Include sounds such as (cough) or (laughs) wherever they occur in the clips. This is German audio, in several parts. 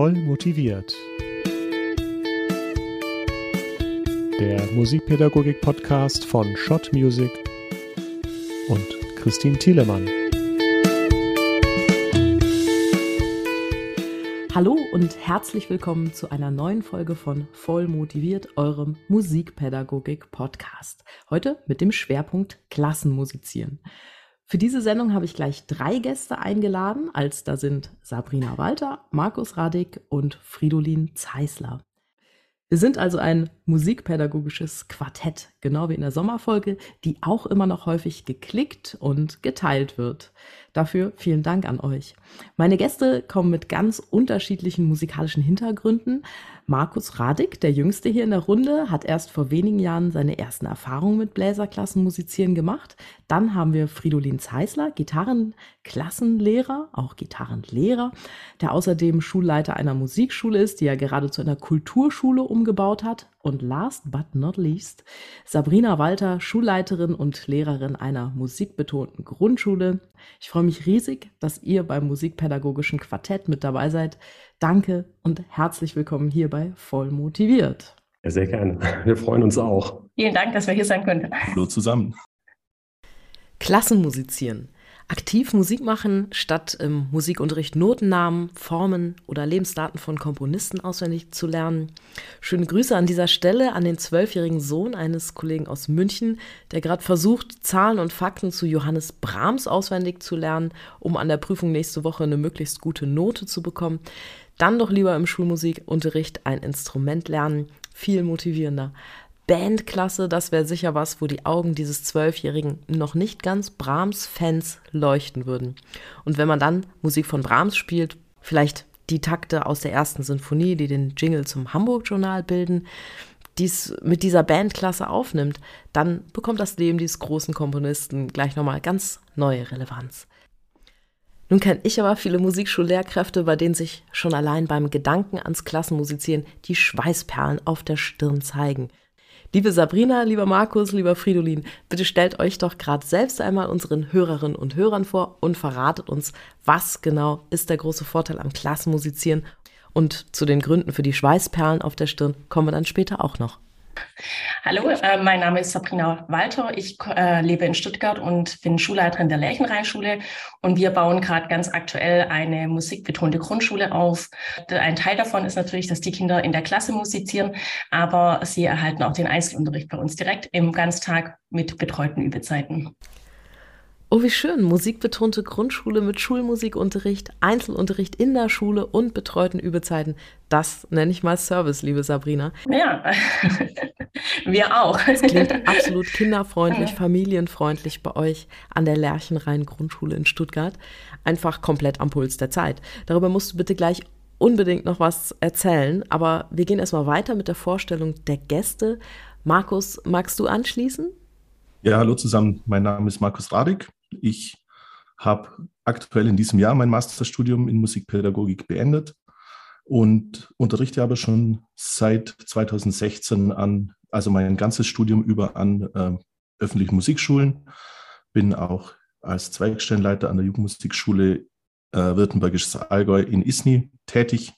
Voll motiviert. Der Musikpädagogik-Podcast von Schott Music und Christine Thielemann. Hallo und herzlich willkommen zu einer neuen Folge von Voll motiviert, eurem Musikpädagogik-Podcast. Heute mit dem Schwerpunkt Klassenmusizieren. Für diese Sendung habe ich gleich drei Gäste eingeladen, als da sind Sabrina Walter, Markus Radig und Fridolin Zeisler. Wir sind also ein musikpädagogisches Quartett, genau wie in der Sommerfolge, die auch immer noch häufig geklickt und geteilt wird. Dafür vielen Dank an euch. Meine Gäste kommen mit ganz unterschiedlichen musikalischen Hintergründen. Markus Radig, der Jüngste hier in der Runde, hat erst vor wenigen Jahren seine ersten Erfahrungen mit Bläserklassenmusizieren gemacht. Dann haben wir Fridolin Zeisler, Gitarrenklassenlehrer, auch Gitarrenlehrer, der außerdem Schulleiter einer Musikschule ist, die er gerade zu einer Kulturschule umgebaut hat und last but not least Sabrina Walter, Schulleiterin und Lehrerin einer musikbetonten Grundschule. Ich freue mich riesig, dass ihr beim musikpädagogischen Quartett mit dabei seid. Danke und herzlich willkommen hier bei Voll motiviert. Ja, sehr gerne. Wir freuen uns auch. Vielen Dank, dass wir hier sein können. Hallo zusammen. Klassenmusizieren. Aktiv Musik machen, statt im Musikunterricht Notennamen, Formen oder Lebensdaten von Komponisten auswendig zu lernen. Schöne Grüße an dieser Stelle an den zwölfjährigen Sohn eines Kollegen aus München, der gerade versucht, Zahlen und Fakten zu Johannes Brahms auswendig zu lernen, um an der Prüfung nächste Woche eine möglichst gute Note zu bekommen. Dann doch lieber im Schulmusikunterricht ein Instrument lernen, viel motivierender. Bandklasse, das wäre sicher was, wo die Augen dieses Zwölfjährigen noch nicht ganz Brahms-Fans leuchten würden. Und wenn man dann Musik von Brahms spielt, vielleicht die Takte aus der ersten Sinfonie, die den Jingle zum Hamburg-Journal bilden, dies mit dieser Bandklasse aufnimmt, dann bekommt das Leben dieses großen Komponisten gleich nochmal ganz neue Relevanz. Nun kenne ich aber viele Musikschullehrkräfte, bei denen sich schon allein beim Gedanken ans Klassenmusizieren die Schweißperlen auf der Stirn zeigen. Liebe Sabrina, lieber Markus, lieber Fridolin, bitte stellt euch doch gerade selbst einmal unseren Hörerinnen und Hörern vor und verratet uns, was genau ist der große Vorteil am Klassenmusizieren. Und zu den Gründen für die Schweißperlen auf der Stirn kommen wir dann später auch noch. Hallo, äh, mein Name ist Sabrina Walter. Ich äh, lebe in Stuttgart und bin Schulleiterin der Lerchenrheinschule. Und wir bauen gerade ganz aktuell eine musikbetonte Grundschule auf. Ein Teil davon ist natürlich, dass die Kinder in der Klasse musizieren, aber sie erhalten auch den Einzelunterricht bei uns direkt im Ganztag mit betreuten Übezeiten. Oh, wie schön. Musikbetonte Grundschule mit Schulmusikunterricht, Einzelunterricht in der Schule und betreuten Übezeiten. Das nenne ich mal Service, liebe Sabrina. Ja, (laughs) wir auch. Es klingt (laughs) absolut kinderfreundlich, familienfreundlich bei euch an der Lerchenrhein Grundschule in Stuttgart. Einfach komplett am Puls der Zeit. Darüber musst du bitte gleich unbedingt noch was erzählen. Aber wir gehen erstmal weiter mit der Vorstellung der Gäste. Markus, magst du anschließen? Ja, hallo zusammen. Mein Name ist Markus Radig. Ich habe aktuell in diesem Jahr mein Masterstudium in Musikpädagogik beendet und unterrichte aber schon seit 2016 an, also mein ganzes Studium über an äh, öffentlichen Musikschulen. Bin auch als Zweigstellenleiter an der Jugendmusikschule äh, Württembergisches Allgäu in Isny tätig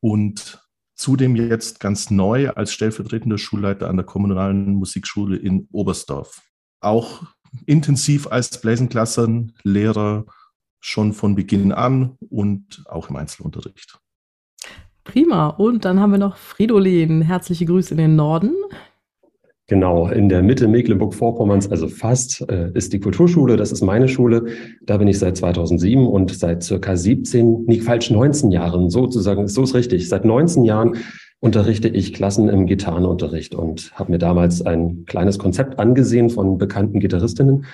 und zudem jetzt ganz neu als stellvertretender Schulleiter an der kommunalen Musikschule in Oberstdorf. Auch intensiv als Bläsenklassenlehrer schon von Beginn an und auch im Einzelunterricht. Prima. Und dann haben wir noch Fridolin. Herzliche Grüße in den Norden. Genau, in der Mitte Mecklenburg-Vorpommerns, also fast, äh, ist die Kulturschule. Das ist meine Schule. Da bin ich seit 2007 und seit circa 17, nicht falsch, 19 Jahren, sozusagen, so ist richtig. Seit 19 Jahren unterrichte ich Klassen im Gitarrenunterricht und habe mir damals ein kleines Konzept angesehen von bekannten Gitarristinnen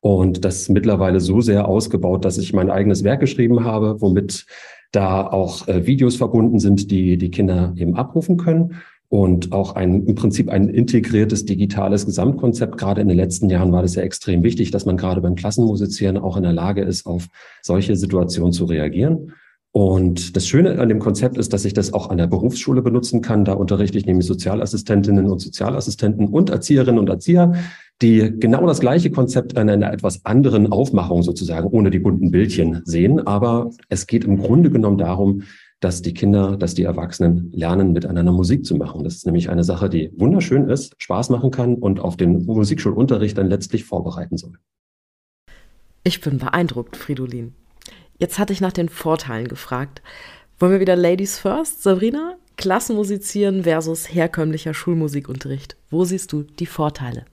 und das mittlerweile so sehr ausgebaut, dass ich mein eigenes Werk geschrieben habe, womit da auch äh, Videos verbunden sind, die die Kinder eben abrufen können und auch ein, im Prinzip ein integriertes digitales Gesamtkonzept. Gerade in den letzten Jahren war das ja extrem wichtig, dass man gerade beim Klassenmusizieren auch in der Lage ist, auf solche Situationen zu reagieren. Und das Schöne an dem Konzept ist, dass ich das auch an der Berufsschule benutzen kann. Da unterrichte ich nämlich Sozialassistentinnen und Sozialassistenten und Erzieherinnen und Erzieher, die genau das gleiche Konzept in einer etwas anderen Aufmachung sozusagen, ohne die bunten Bildchen sehen. Aber es geht im Grunde genommen darum, dass die Kinder, dass die Erwachsenen lernen, miteinander Musik zu machen. Das ist nämlich eine Sache, die wunderschön ist, Spaß machen kann und auf den Musikschulunterricht dann letztlich vorbereiten soll. Ich bin beeindruckt, Fridolin. Jetzt hatte ich nach den Vorteilen gefragt. Wollen wir wieder Ladies First, Sabrina? Klassenmusizieren versus herkömmlicher Schulmusikunterricht. Wo siehst du die Vorteile?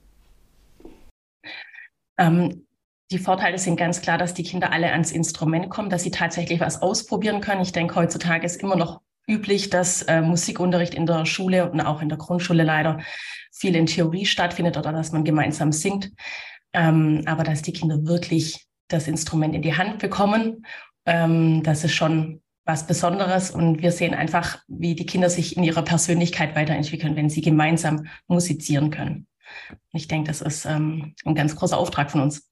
Ähm, die Vorteile sind ganz klar, dass die Kinder alle ans Instrument kommen, dass sie tatsächlich was ausprobieren können. Ich denke, heutzutage ist immer noch üblich, dass äh, Musikunterricht in der Schule und auch in der Grundschule leider viel in Theorie stattfindet oder dass man gemeinsam singt. Ähm, aber dass die Kinder wirklich das Instrument in die Hand bekommen, ähm, das ist schon was Besonderes. Und wir sehen einfach, wie die Kinder sich in ihrer Persönlichkeit weiterentwickeln, wenn sie gemeinsam musizieren können. Ich denke, das ist ähm, ein ganz großer Auftrag von uns.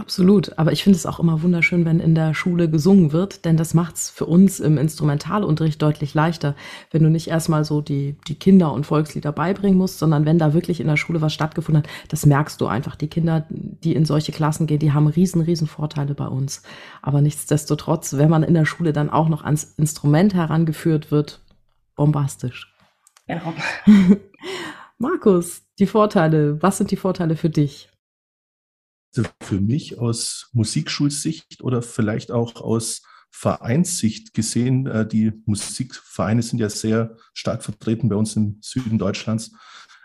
Absolut, aber ich finde es auch immer wunderschön, wenn in der Schule gesungen wird, denn das macht es für uns im Instrumentalunterricht deutlich leichter, wenn du nicht erstmal so die, die Kinder- und Volkslieder beibringen musst, sondern wenn da wirklich in der Schule was stattgefunden hat, das merkst du einfach. Die Kinder, die in solche Klassen gehen, die haben riesen, riesen Vorteile bei uns. Aber nichtsdestotrotz, wenn man in der Schule dann auch noch ans Instrument herangeführt wird, bombastisch. Genau. (laughs) Markus, die Vorteile, was sind die Vorteile für dich? Also für mich aus Musikschulsicht oder vielleicht auch aus Vereinssicht gesehen, äh, die Musikvereine sind ja sehr stark vertreten bei uns im Süden Deutschlands,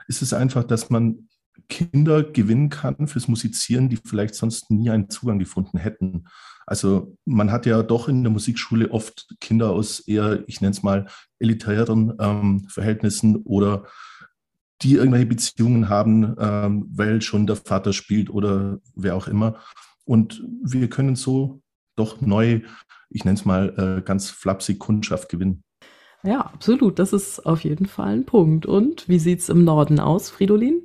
ist es einfach, dass man Kinder gewinnen kann fürs Musizieren, die vielleicht sonst nie einen Zugang gefunden hätten. Also man hat ja doch in der Musikschule oft Kinder aus eher, ich nenne es mal, elitären ähm, Verhältnissen oder die irgendwelche Beziehungen haben, ähm, weil schon der Vater spielt oder wer auch immer. Und wir können so doch neu, ich nenne es mal äh, ganz flapsig, Kundschaft gewinnen. Ja, absolut. Das ist auf jeden Fall ein Punkt. Und wie sieht es im Norden aus, Fridolin?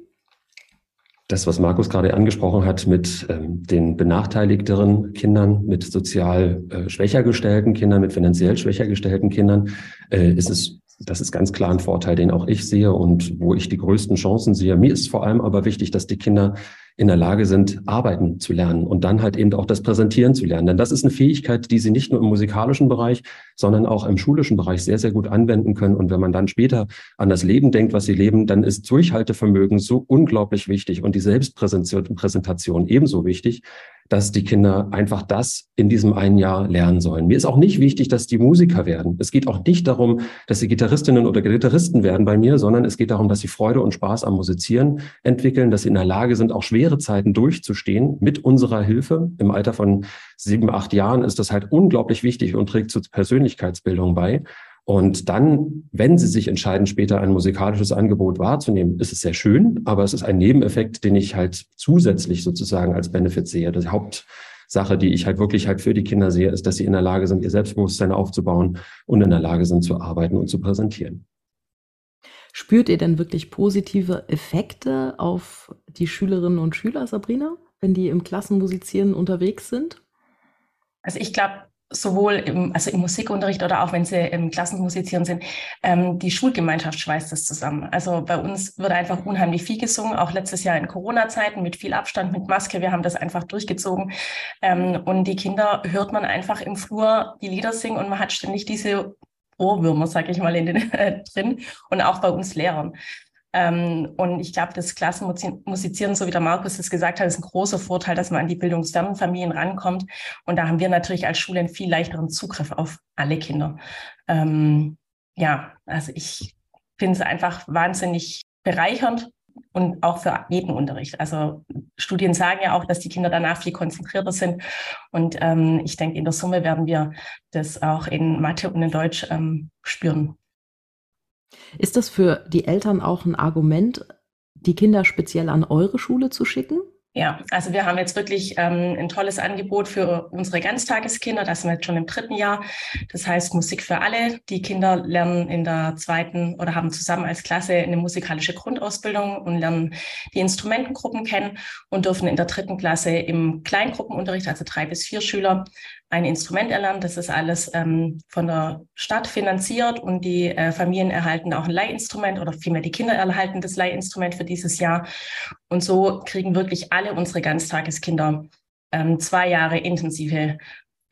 Das, was Markus gerade angesprochen hat mit ähm, den benachteiligteren Kindern, mit sozial äh, schwächer gestellten Kindern, mit finanziell schwächer gestellten Kindern, äh, ist es das ist ganz klar ein Vorteil, den auch ich sehe und wo ich die größten Chancen sehe. Mir ist vor allem aber wichtig, dass die Kinder in der Lage sind, arbeiten zu lernen und dann halt eben auch das Präsentieren zu lernen. Denn das ist eine Fähigkeit, die sie nicht nur im musikalischen Bereich, sondern auch im schulischen Bereich sehr, sehr gut anwenden können. Und wenn man dann später an das Leben denkt, was sie leben, dann ist Durchhaltevermögen so unglaublich wichtig und die Selbstpräsentation ebenso wichtig, dass die Kinder einfach das in diesem einen Jahr lernen sollen. Mir ist auch nicht wichtig, dass die Musiker werden. Es geht auch nicht darum, dass sie Gitarristinnen oder Gitarristen werden bei mir, sondern es geht darum, dass sie Freude und Spaß am Musizieren entwickeln, dass sie in der Lage sind, auch schwere Zeiten durchzustehen mit unserer Hilfe. Im Alter von sieben, acht Jahren ist das halt unglaublich wichtig und trägt zur Persönlichkeitsbildung bei. Und dann, wenn Sie sich entscheiden, später ein musikalisches Angebot wahrzunehmen, ist es sehr schön, aber es ist ein Nebeneffekt, den ich halt zusätzlich sozusagen als Benefit sehe. Die Hauptsache, die ich halt wirklich halt für die Kinder sehe, ist, dass sie in der Lage sind, ihr Selbstbewusstsein aufzubauen und in der Lage sind zu arbeiten und zu präsentieren. Spürt ihr denn wirklich positive Effekte auf die Schülerinnen und Schüler, Sabrina, wenn die im Klassenmusizieren unterwegs sind? Also ich glaube, sowohl im, also im Musikunterricht oder auch wenn sie im Klassenmusizieren sind, ähm, die Schulgemeinschaft schweißt das zusammen. Also bei uns wird einfach unheimlich viel gesungen, auch letztes Jahr in Corona-Zeiten mit viel Abstand, mit Maske. Wir haben das einfach durchgezogen. Ähm, und die Kinder hört man einfach im Flur die Lieder singen und man hat ständig diese Ohrwürmer, sag ich mal, in den, äh, (laughs) drin und auch bei uns Lehrern. Ähm, und ich glaube, das Klassenmusizieren, so wie der Markus es gesagt hat, ist ein großer Vorteil, dass man an die bildungsfernen Familien rankommt. Und da haben wir natürlich als Schule einen viel leichteren Zugriff auf alle Kinder. Ähm, ja, also ich finde es einfach wahnsinnig bereichernd und auch für jeden Unterricht. Also Studien sagen ja auch, dass die Kinder danach viel konzentrierter sind. Und ähm, ich denke, in der Summe werden wir das auch in Mathe und in Deutsch ähm, spüren. Ist das für die Eltern auch ein Argument, die Kinder speziell an eure Schule zu schicken? Ja, also wir haben jetzt wirklich ähm, ein tolles Angebot für unsere Ganztageskinder. Das sind wir jetzt schon im dritten Jahr. Das heißt Musik für alle. Die Kinder lernen in der zweiten oder haben zusammen als Klasse eine musikalische Grundausbildung und lernen die Instrumentengruppen kennen und dürfen in der dritten Klasse im Kleingruppenunterricht, also drei bis vier Schüler, ein Instrument erlernen. Das ist alles ähm, von der Stadt finanziert und die äh, Familien erhalten auch ein Leihinstrument oder vielmehr die Kinder erhalten das Leihinstrument für dieses Jahr. Und so kriegen wirklich alle unsere Ganztageskinder ähm, zwei Jahre intensive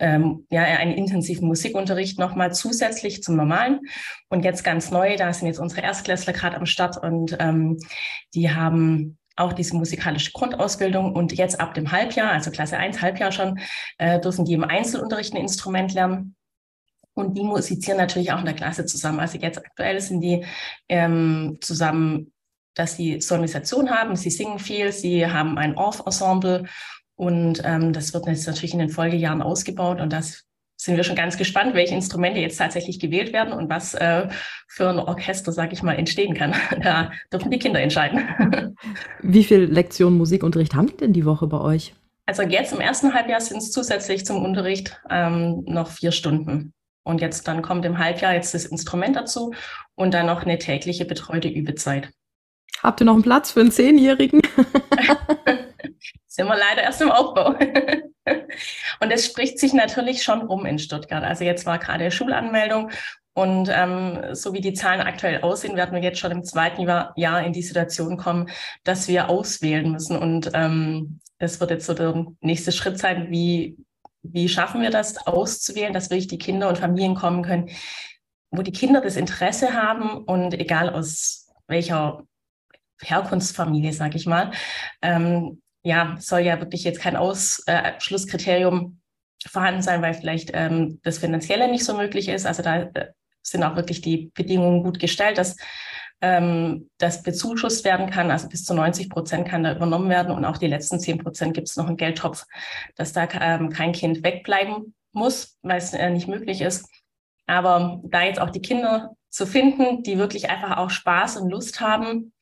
ähm, ja, einen intensiven Musikunterricht nochmal zusätzlich zum normalen. Und jetzt ganz neu, da sind jetzt unsere Erstklässler gerade am Start und ähm, die haben auch diese musikalische Grundausbildung und jetzt ab dem Halbjahr, also Klasse 1, Halbjahr schon, äh, dürfen die im Einzelunterricht ein Instrument lernen. Und die musizieren natürlich auch in der Klasse zusammen. Also jetzt aktuell sind die ähm, zusammen, dass sie Sonorisation haben, sie singen viel, sie haben ein Orff-Ensemble und ähm, das wird jetzt natürlich in den Folgejahren ausgebaut und das sind wir schon ganz gespannt, welche Instrumente jetzt tatsächlich gewählt werden und was äh, für ein Orchester, sag ich mal, entstehen kann. (laughs) Da dürfen die Kinder entscheiden. (laughs) Wie viele Lektionen Musikunterricht haben die denn die Woche bei euch? Also jetzt im ersten Halbjahr sind es zusätzlich zum Unterricht ähm, noch vier Stunden. Und jetzt dann kommt im Halbjahr jetzt das Instrument dazu und dann noch eine tägliche betreute Übezeit. Habt ihr noch einen Platz für einen Zehnjährigen? (laughs) sind wir leider erst im Aufbau. (laughs) und es spricht sich natürlich schon rum in Stuttgart. Also jetzt war gerade Schulanmeldung und ähm, so wie die Zahlen aktuell aussehen, werden wir jetzt schon im zweiten Jahr in die Situation kommen, dass wir auswählen müssen. Und ähm, das wird jetzt so der nächste Schritt sein, wie, wie schaffen wir das auszuwählen, dass wirklich die Kinder und Familien kommen können, wo die Kinder das Interesse haben und egal aus welcher Herkunftsfamilie, sage ich mal, ähm, ja, soll ja wirklich jetzt kein Ausschlusskriterium vorhanden sein, weil vielleicht ähm, das Finanzielle nicht so möglich ist. Also da äh, sind auch wirklich die Bedingungen gut gestellt, dass ähm, das bezuschusst werden kann. Also bis zu 90 Prozent kann da übernommen werden und auch die letzten 10 Prozent gibt es noch einen Geldtopf, dass da ähm, kein Kind wegbleiben muss, weil es äh, nicht möglich ist. Aber da jetzt auch die Kinder zu finden, die wirklich einfach auch Spaß und Lust haben,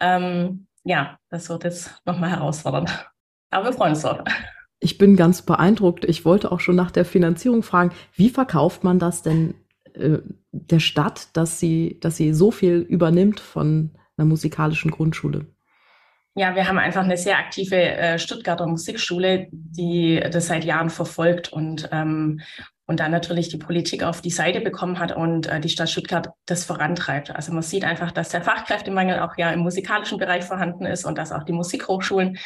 ähm, ja, das wird jetzt nochmal herausfordernd. Aber wir freuen uns drauf. Ich bin ganz beeindruckt. Ich wollte auch schon nach der Finanzierung fragen, wie verkauft man das denn äh, der Stadt, dass sie, dass sie so viel übernimmt von einer musikalischen Grundschule? Ja, wir haben einfach eine sehr aktive äh, Stuttgarter Musikschule, die das seit Jahren verfolgt und ähm, und dann natürlich die Politik auf die Seite bekommen hat und äh, die Stadt Stuttgart das vorantreibt. Also man sieht einfach, dass der Fachkräftemangel auch ja im musikalischen Bereich vorhanden ist und dass auch die Musikhochschulen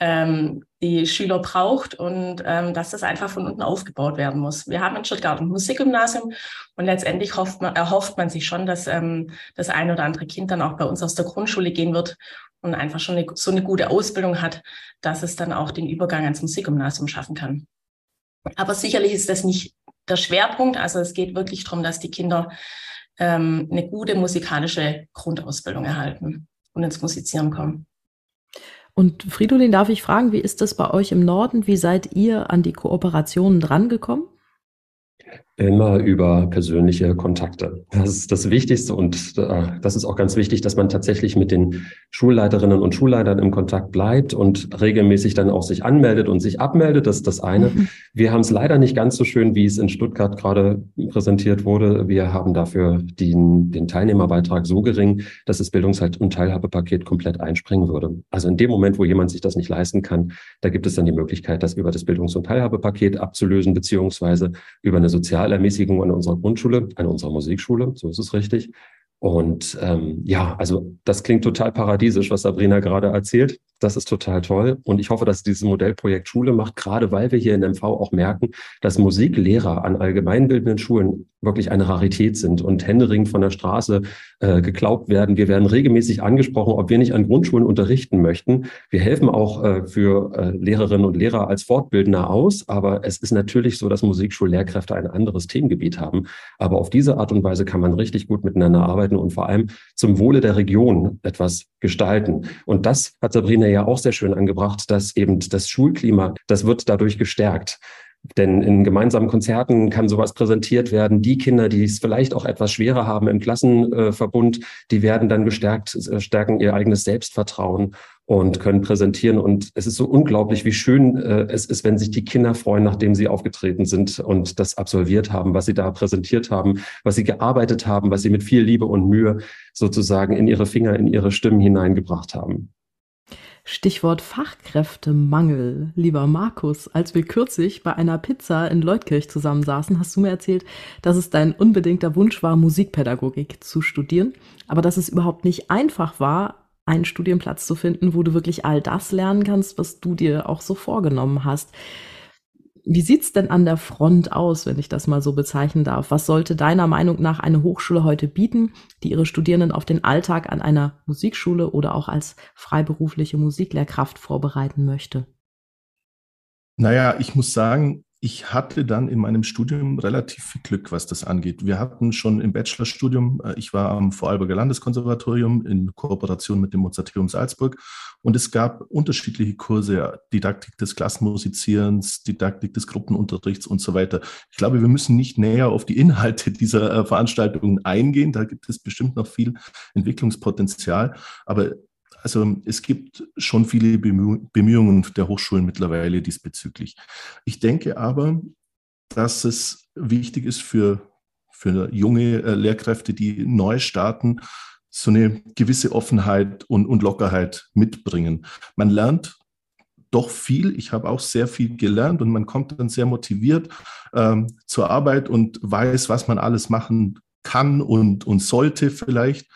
ähm, die Schüler braucht und ähm, dass das einfach von unten aufgebaut werden muss. Wir haben in Stuttgart ein Musikgymnasium und letztendlich hofft man, erhofft man sich schon, dass ähm, das ein oder andere Kind dann auch bei uns aus der Grundschule gehen wird und einfach schon eine, so eine gute Ausbildung hat, dass es dann auch den Übergang ans Musikgymnasium schaffen kann. Aber sicherlich ist das nicht der Schwerpunkt. Also es geht wirklich darum, dass die Kinder ähm, eine gute musikalische Grundausbildung erhalten und ins Musizieren kommen. Und Fridolin, darf ich fragen, wie ist das bei euch im Norden? Wie seid ihr an die Kooperationen drangekommen? Immer über persönliche Kontakte. Das ist das Wichtigste und äh, das ist auch ganz wichtig, dass man tatsächlich mit den Schulleiterinnen und Schulleitern im Kontakt bleibt und regelmäßig dann auch sich anmeldet und sich abmeldet. Das ist das eine. Mhm. Wir haben es leider nicht ganz so schön, wie es in Stuttgart gerade präsentiert wurde. Wir haben dafür den, den Teilnehmerbeitrag so gering, dass das Bildungshalt- und Teilhabepaket komplett einspringen würde. Also in dem Moment, wo jemand sich das nicht leisten kann, da gibt es dann die Möglichkeit, das über das Bildungs- und Teilhabepaket abzulösen, beziehungsweise über eine soziale Sozialermäßigung an unserer Grundschule, an unserer Musikschule, so ist es richtig. Und ähm, ja, also das klingt total paradiesisch, was Sabrina gerade erzählt. Das ist total toll. Und ich hoffe, dass dieses Modellprojekt Schule macht, gerade weil wir hier in MV auch merken, dass Musiklehrer an allgemeinbildenden Schulen wirklich eine Rarität sind und händeringend von der Straße äh, geglaubt werden. Wir werden regelmäßig angesprochen, ob wir nicht an Grundschulen unterrichten möchten. Wir helfen auch äh, für äh, Lehrerinnen und Lehrer als Fortbildner aus. Aber es ist natürlich so, dass Musikschullehrkräfte ein anderes Themengebiet haben. Aber auf diese Art und Weise kann man richtig gut miteinander arbeiten und vor allem zum Wohle der Region etwas gestalten. Und das hat Sabrina ja auch sehr schön angebracht, dass eben das Schulklima, das wird dadurch gestärkt. Denn in gemeinsamen Konzerten kann sowas präsentiert werden. Die Kinder, die es vielleicht auch etwas schwerer haben im Klassenverbund, die werden dann gestärkt, äh, stärken ihr eigenes Selbstvertrauen und können präsentieren. Und es ist so unglaublich, wie schön äh, es ist, wenn sich die Kinder freuen, nachdem sie aufgetreten sind und das absolviert haben, was sie da präsentiert haben, was sie gearbeitet haben, was sie mit viel Liebe und Mühe sozusagen in ihre Finger, in ihre Stimmen hineingebracht haben. Stichwort Fachkräftemangel, lieber Markus. Als wir kürzlich bei einer Pizza in Leutkirch zusammensaßen, hast du mir erzählt, dass es dein unbedingter Wunsch war, Musikpädagogik zu studieren, aber dass es überhaupt nicht einfach war, einen Studienplatz zu finden, wo du wirklich all das lernen kannst, was du dir auch so vorgenommen hast. Wie sieht's denn an der Front aus, wenn ich das mal so bezeichnen darf? Was sollte deiner Meinung nach eine Hochschule heute bieten, die ihre Studierenden auf den Alltag an einer Musikschule oder auch als freiberufliche Musiklehrkraft vorbereiten möchte? Naja, ich muss sagen, ich hatte dann in meinem Studium relativ viel Glück, was das angeht. Wir hatten schon im Bachelorstudium, äh, ich war am Vorarlberger Landeskonservatorium in Kooperation mit dem Mozarteum Salzburg und es gab unterschiedliche Kurse, Didaktik des Klassenmusizierens, Didaktik des Gruppenunterrichts und so weiter. Ich glaube, wir müssen nicht näher auf die Inhalte dieser äh, Veranstaltungen eingehen. Da gibt es bestimmt noch viel Entwicklungspotenzial. Aber also es gibt schon viele Bemühungen der Hochschulen mittlerweile diesbezüglich. Ich denke aber, dass es wichtig ist für, für junge äh, Lehrkräfte, die neu starten, so eine gewisse Offenheit und, und Lockerheit mitbringen. Man lernt doch viel. Ich habe auch sehr viel gelernt und man kommt dann sehr motiviert ähm, zur Arbeit und weiß, was man alles machen kann und, und sollte vielleicht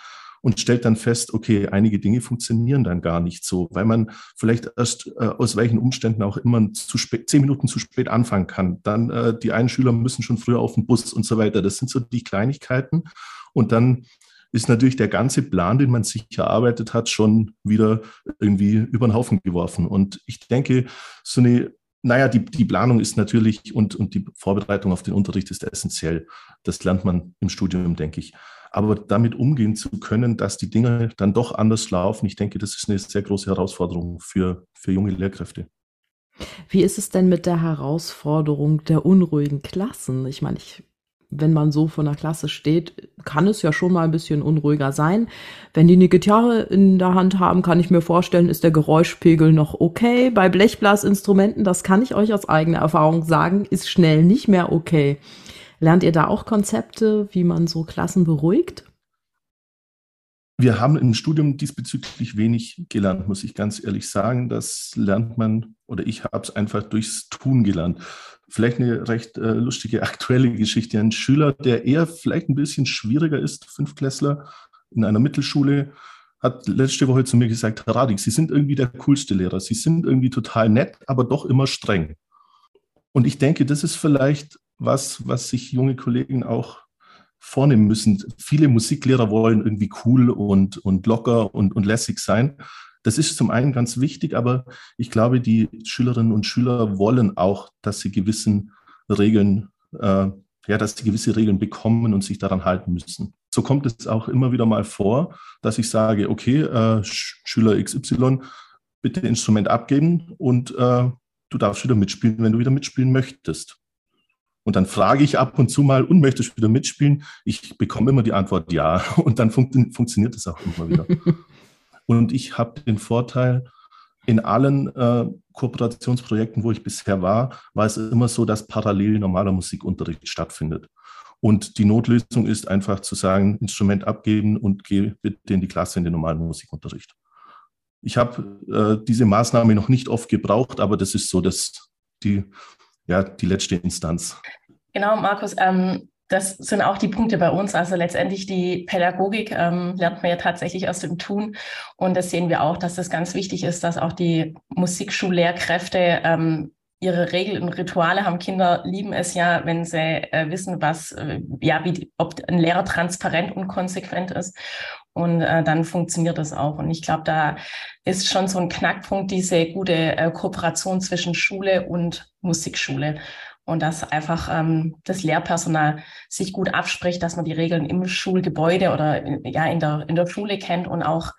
und stellt dann fest, okay, einige Dinge funktionieren dann gar nicht so, weil man vielleicht erst äh, aus welchen Umständen auch immer zu spät, zehn Minuten zu spät anfangen kann. Dann äh, die einen Schüler müssen schon früher auf den Bus und so weiter. Das sind so die Kleinigkeiten. Und dann ist natürlich der ganze Plan, den man sich erarbeitet hat, schon wieder irgendwie über den Haufen geworfen. Und ich denke, so eine naja, die, die Planung ist natürlich und, und die Vorbereitung auf den Unterricht ist essentiell. Das lernt man im Studium, denke ich. Aber damit umgehen zu können, dass die Dinge dann doch anders laufen, ich denke, das ist eine sehr große Herausforderung für, für junge Lehrkräfte. Wie ist es denn mit der Herausforderung der unruhigen Klassen? Ich meine, ich, wenn man so vor einer Klasse steht, kann es ja schon mal ein bisschen unruhiger sein. Wenn die eine Gitarre in der Hand haben, kann ich mir vorstellen, ist der Geräuschpegel noch okay. Bei Blechblasinstrumenten, das kann ich euch aus eigener Erfahrung sagen, ist schnell nicht mehr okay. Lernt ihr da auch Konzepte, wie man so Klassen beruhigt? Wir haben im Studium diesbezüglich wenig gelernt, muss ich ganz ehrlich sagen. Das lernt man oder ich habe es einfach durchs Tun gelernt. Vielleicht eine recht äh, lustige (laughs) aktuelle Geschichte. Ein Schüler, der eher vielleicht ein bisschen schwieriger ist, Fünfklässler in einer Mittelschule, hat letzte Woche zu mir gesagt, Herr Radig, Sie sind irgendwie der coolste Lehrer. Sie sind irgendwie total nett, aber doch immer streng. Und ich denke, das ist vielleicht was, was sich junge Kollegen auch vornehmen müssen. Viele Musiklehrer wollen irgendwie cool und, und locker und, und lässig sein. Das ist zum einen ganz wichtig, aber ich glaube, die Schülerinnen und Schüler wollen auch, dass sie gewissen Regeln, äh, ja, dass sie gewisse Regeln bekommen und sich daran halten müssen. So kommt es auch immer wieder mal vor, dass ich sage, okay, äh, Schüler XY, bitte Instrument abgeben und äh, du darfst wieder mitspielen, wenn du wieder mitspielen möchtest. Und dann frage ich ab und zu mal, und möchtest du wieder mitspielen? Ich bekomme immer die Antwort ja. (laughs) Und dann fun funktioniert es auch immer wieder. (laughs) und ich habe den Vorteil, in allen äh, Kooperationsprojekten, wo ich bisher war, war es immer so, dass parallel normaler Musikunterricht stattfindet. Und die Notlösung ist einfach zu sagen, Instrument abgeben und geh bitte in die Klasse in den normalen Musikunterricht. Ich habe äh, diese Maßnahme noch nicht oft gebraucht, aber das ist so dass die, ja, die letzte Instanz. Genau, Markus. Ähm, das sind auch die Punkte bei uns. Also letztendlich die Pädagogik ähm, lernt man ja tatsächlich aus dem Tun. Und das sehen wir auch, dass das ganz wichtig ist, dass auch die Musikschullehrkräfte ähm, ihre Regeln und Rituale haben. Kinder lieben es ja, wenn sie äh, wissen, was, äh, ja, wie, ob ein Lehrer transparent und konsequent ist. Und äh, dann funktioniert das auch. Und ich glaube, da ist schon so ein Knackpunkt, diese gute äh, Kooperation zwischen Schule und Musikschule und dass einfach ähm, das Lehrpersonal sich gut abspricht, dass man die Regeln im Schulgebäude oder in, ja in der in der Schule kennt und auch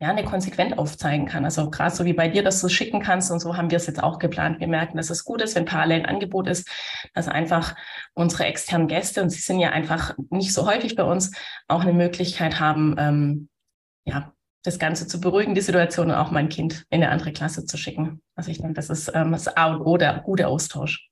ja eine konsequent aufzeigen kann. Also gerade so wie bei dir, dass du schicken kannst und so haben wir es jetzt auch geplant. Wir merken, dass es gut ist, wenn parallel ein Angebot ist, dass einfach unsere externen Gäste und sie sind ja einfach nicht so häufig bei uns auch eine Möglichkeit haben, ähm, ja das Ganze zu beruhigen, die Situation und auch mein Kind in eine andere Klasse zu schicken. Also ich denke, das ist ähm, das A und O, der gute Austausch.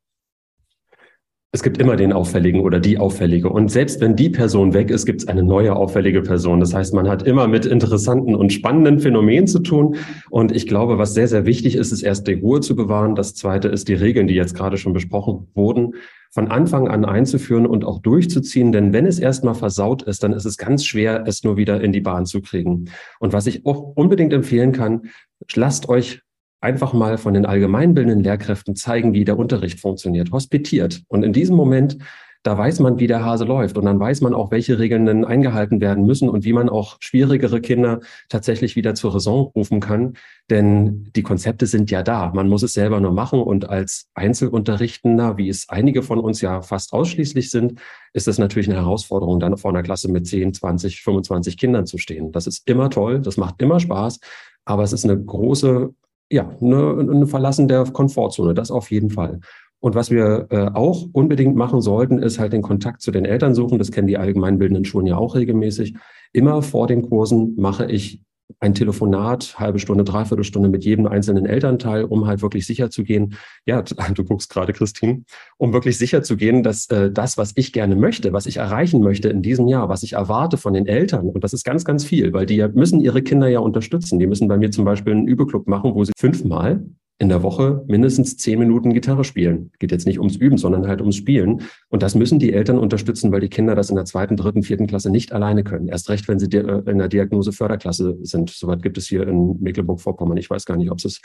Es gibt immer den Auffälligen oder die Auffällige. Und selbst wenn die Person weg ist, gibt es eine neue auffällige Person. Das heißt, man hat immer mit interessanten und spannenden Phänomenen zu tun. Und ich glaube, was sehr, sehr wichtig ist, ist erst die Ruhe zu bewahren. Das zweite ist die Regeln, die jetzt gerade schon besprochen wurden, von Anfang an einzuführen und auch durchzuziehen. Denn wenn es erstmal versaut ist, dann ist es ganz schwer, es nur wieder in die Bahn zu kriegen. Und was ich auch unbedingt empfehlen kann, lasst euch einfach mal von den allgemeinbildenden Lehrkräften zeigen, wie der Unterricht funktioniert, hospitiert. Und in diesem Moment da weiß man, wie der Hase läuft und dann weiß man auch, welche Regeln denn eingehalten werden müssen und wie man auch schwierigere Kinder tatsächlich wieder zur Raison rufen kann. Denn die Konzepte sind ja da. Man muss es selber nur machen und als Einzelunterrichtender, wie es einige von uns ja fast ausschließlich sind, ist es natürlich eine Herausforderung, dann vor einer Klasse mit 10, 20, 25 Kindern zu stehen. Das ist immer toll, das macht immer Spaß, aber es ist eine große ja, eine, eine Verlassen der Komfortzone, das auf jeden Fall. Und was wir äh, auch unbedingt machen sollten, ist halt den Kontakt zu den Eltern suchen. Das kennen die allgemeinbildenden Schulen ja auch regelmäßig. Immer vor den Kursen mache ich ein Telefonat, halbe Stunde, dreiviertel Stunde mit jedem einzelnen Elternteil, um halt wirklich sicher zu gehen, ja, (laughs) du guckst gerade, Christine, um wirklich sicher zu gehen, dass äh, das, was ich gerne möchte, was ich erreichen möchte in diesem Jahr, was ich erwarte von den Eltern, und das ist ganz, ganz viel, weil die müssen ihre Kinder ja unterstützen. Die müssen bei mir zum Beispiel einen Übeclub machen, wo sie fünfmal in der Woche mindestens zehn Minuten Gitarre spielen. Geht jetzt nicht ums Üben, sondern halt ums Spielen. Und das müssen die Eltern unterstützen, weil die Kinder das in der zweiten, dritten, vierten Klasse nicht alleine können. Erst recht, wenn sie äh, in der Diagnose Förderklasse sind. Soweit gibt es hier in Mecklenburg-Vorpommern. Ich weiß gar nicht, ob es es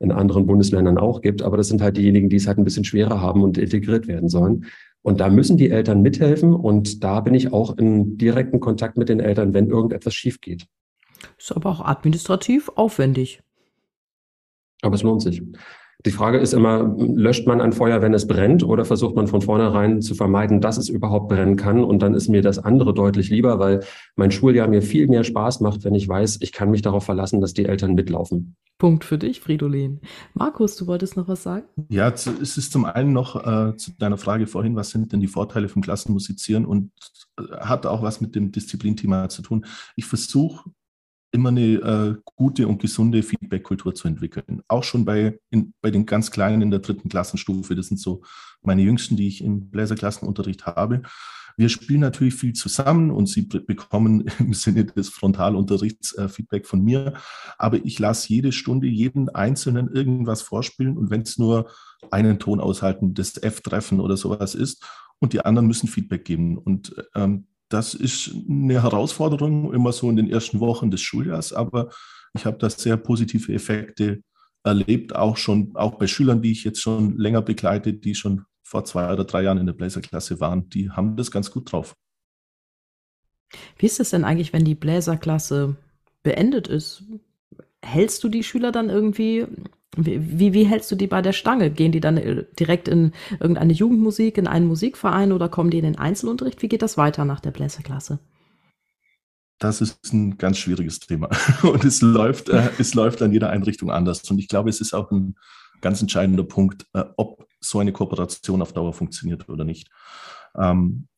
in anderen Bundesländern auch gibt, aber das sind halt diejenigen, die es halt ein bisschen schwerer haben und integriert werden sollen. Und da müssen die Eltern mithelfen. Und da bin ich auch in direkten Kontakt mit den Eltern, wenn irgendetwas schief geht. Ist aber auch administrativ aufwendig. Aber es lohnt sich. Die Frage ist immer, löscht man ein Feuer, wenn es brennt, oder versucht man von vornherein zu vermeiden, dass es überhaupt brennen kann? Und dann ist mir das andere deutlich lieber, weil mein Schuljahr mir viel mehr Spaß macht, wenn ich weiß, ich kann mich darauf verlassen, dass die Eltern mitlaufen. Punkt für dich, Fridolin. Markus, du wolltest noch was sagen? Ja, es ist zum einen noch äh, zu deiner Frage vorhin, was sind denn die Vorteile vom Klassenmusizieren und äh, hat auch was mit dem Disziplinthema zu tun. Ich versuche immer eine äh, gute und gesunde Feedback-Kultur zu entwickeln. Auch schon bei, in, bei den ganz Kleinen in der dritten Klassenstufe. Das sind so meine Jüngsten, die ich im Bläserklassenunterricht habe. Wir spielen natürlich viel zusammen und sie bekommen (laughs) im Sinne des Frontalunterrichts äh, Feedback von mir. Aber ich lasse jede Stunde jeden Einzelnen irgendwas vorspielen und wenn es nur einen Ton aushalten, das F-Treffen oder sowas ist und die anderen müssen Feedback geben. Und ähm, das ist eine Herausforderung, immer so in den ersten Wochen des Schuljahrs, aber ich habe da sehr positive Effekte erlebt, auch schon, auch bei Schülern, die ich jetzt schon länger begleite, die schon vor zwei oder drei Jahren in der Bläserklasse waren, die haben das ganz gut drauf. Wie ist es denn eigentlich, wenn die Bläserklasse beendet ist? Hältst du die Schüler dann irgendwie wie, wie hältst du die bei der Stange? Gehen die dann äh, direkt in irgendeine Jugendmusik, in einen Musikverein oder kommen die in den Einzelunterricht? Wie geht das weiter nach der Bläserklasse? Das ist ein ganz schwieriges Thema. (laughs) Und es läuft, äh, es läuft an jeder Einrichtung anders. Und ich glaube, es ist auch ein ganz entscheidender Punkt, äh, ob so eine Kooperation auf Dauer funktioniert oder nicht. Ähm,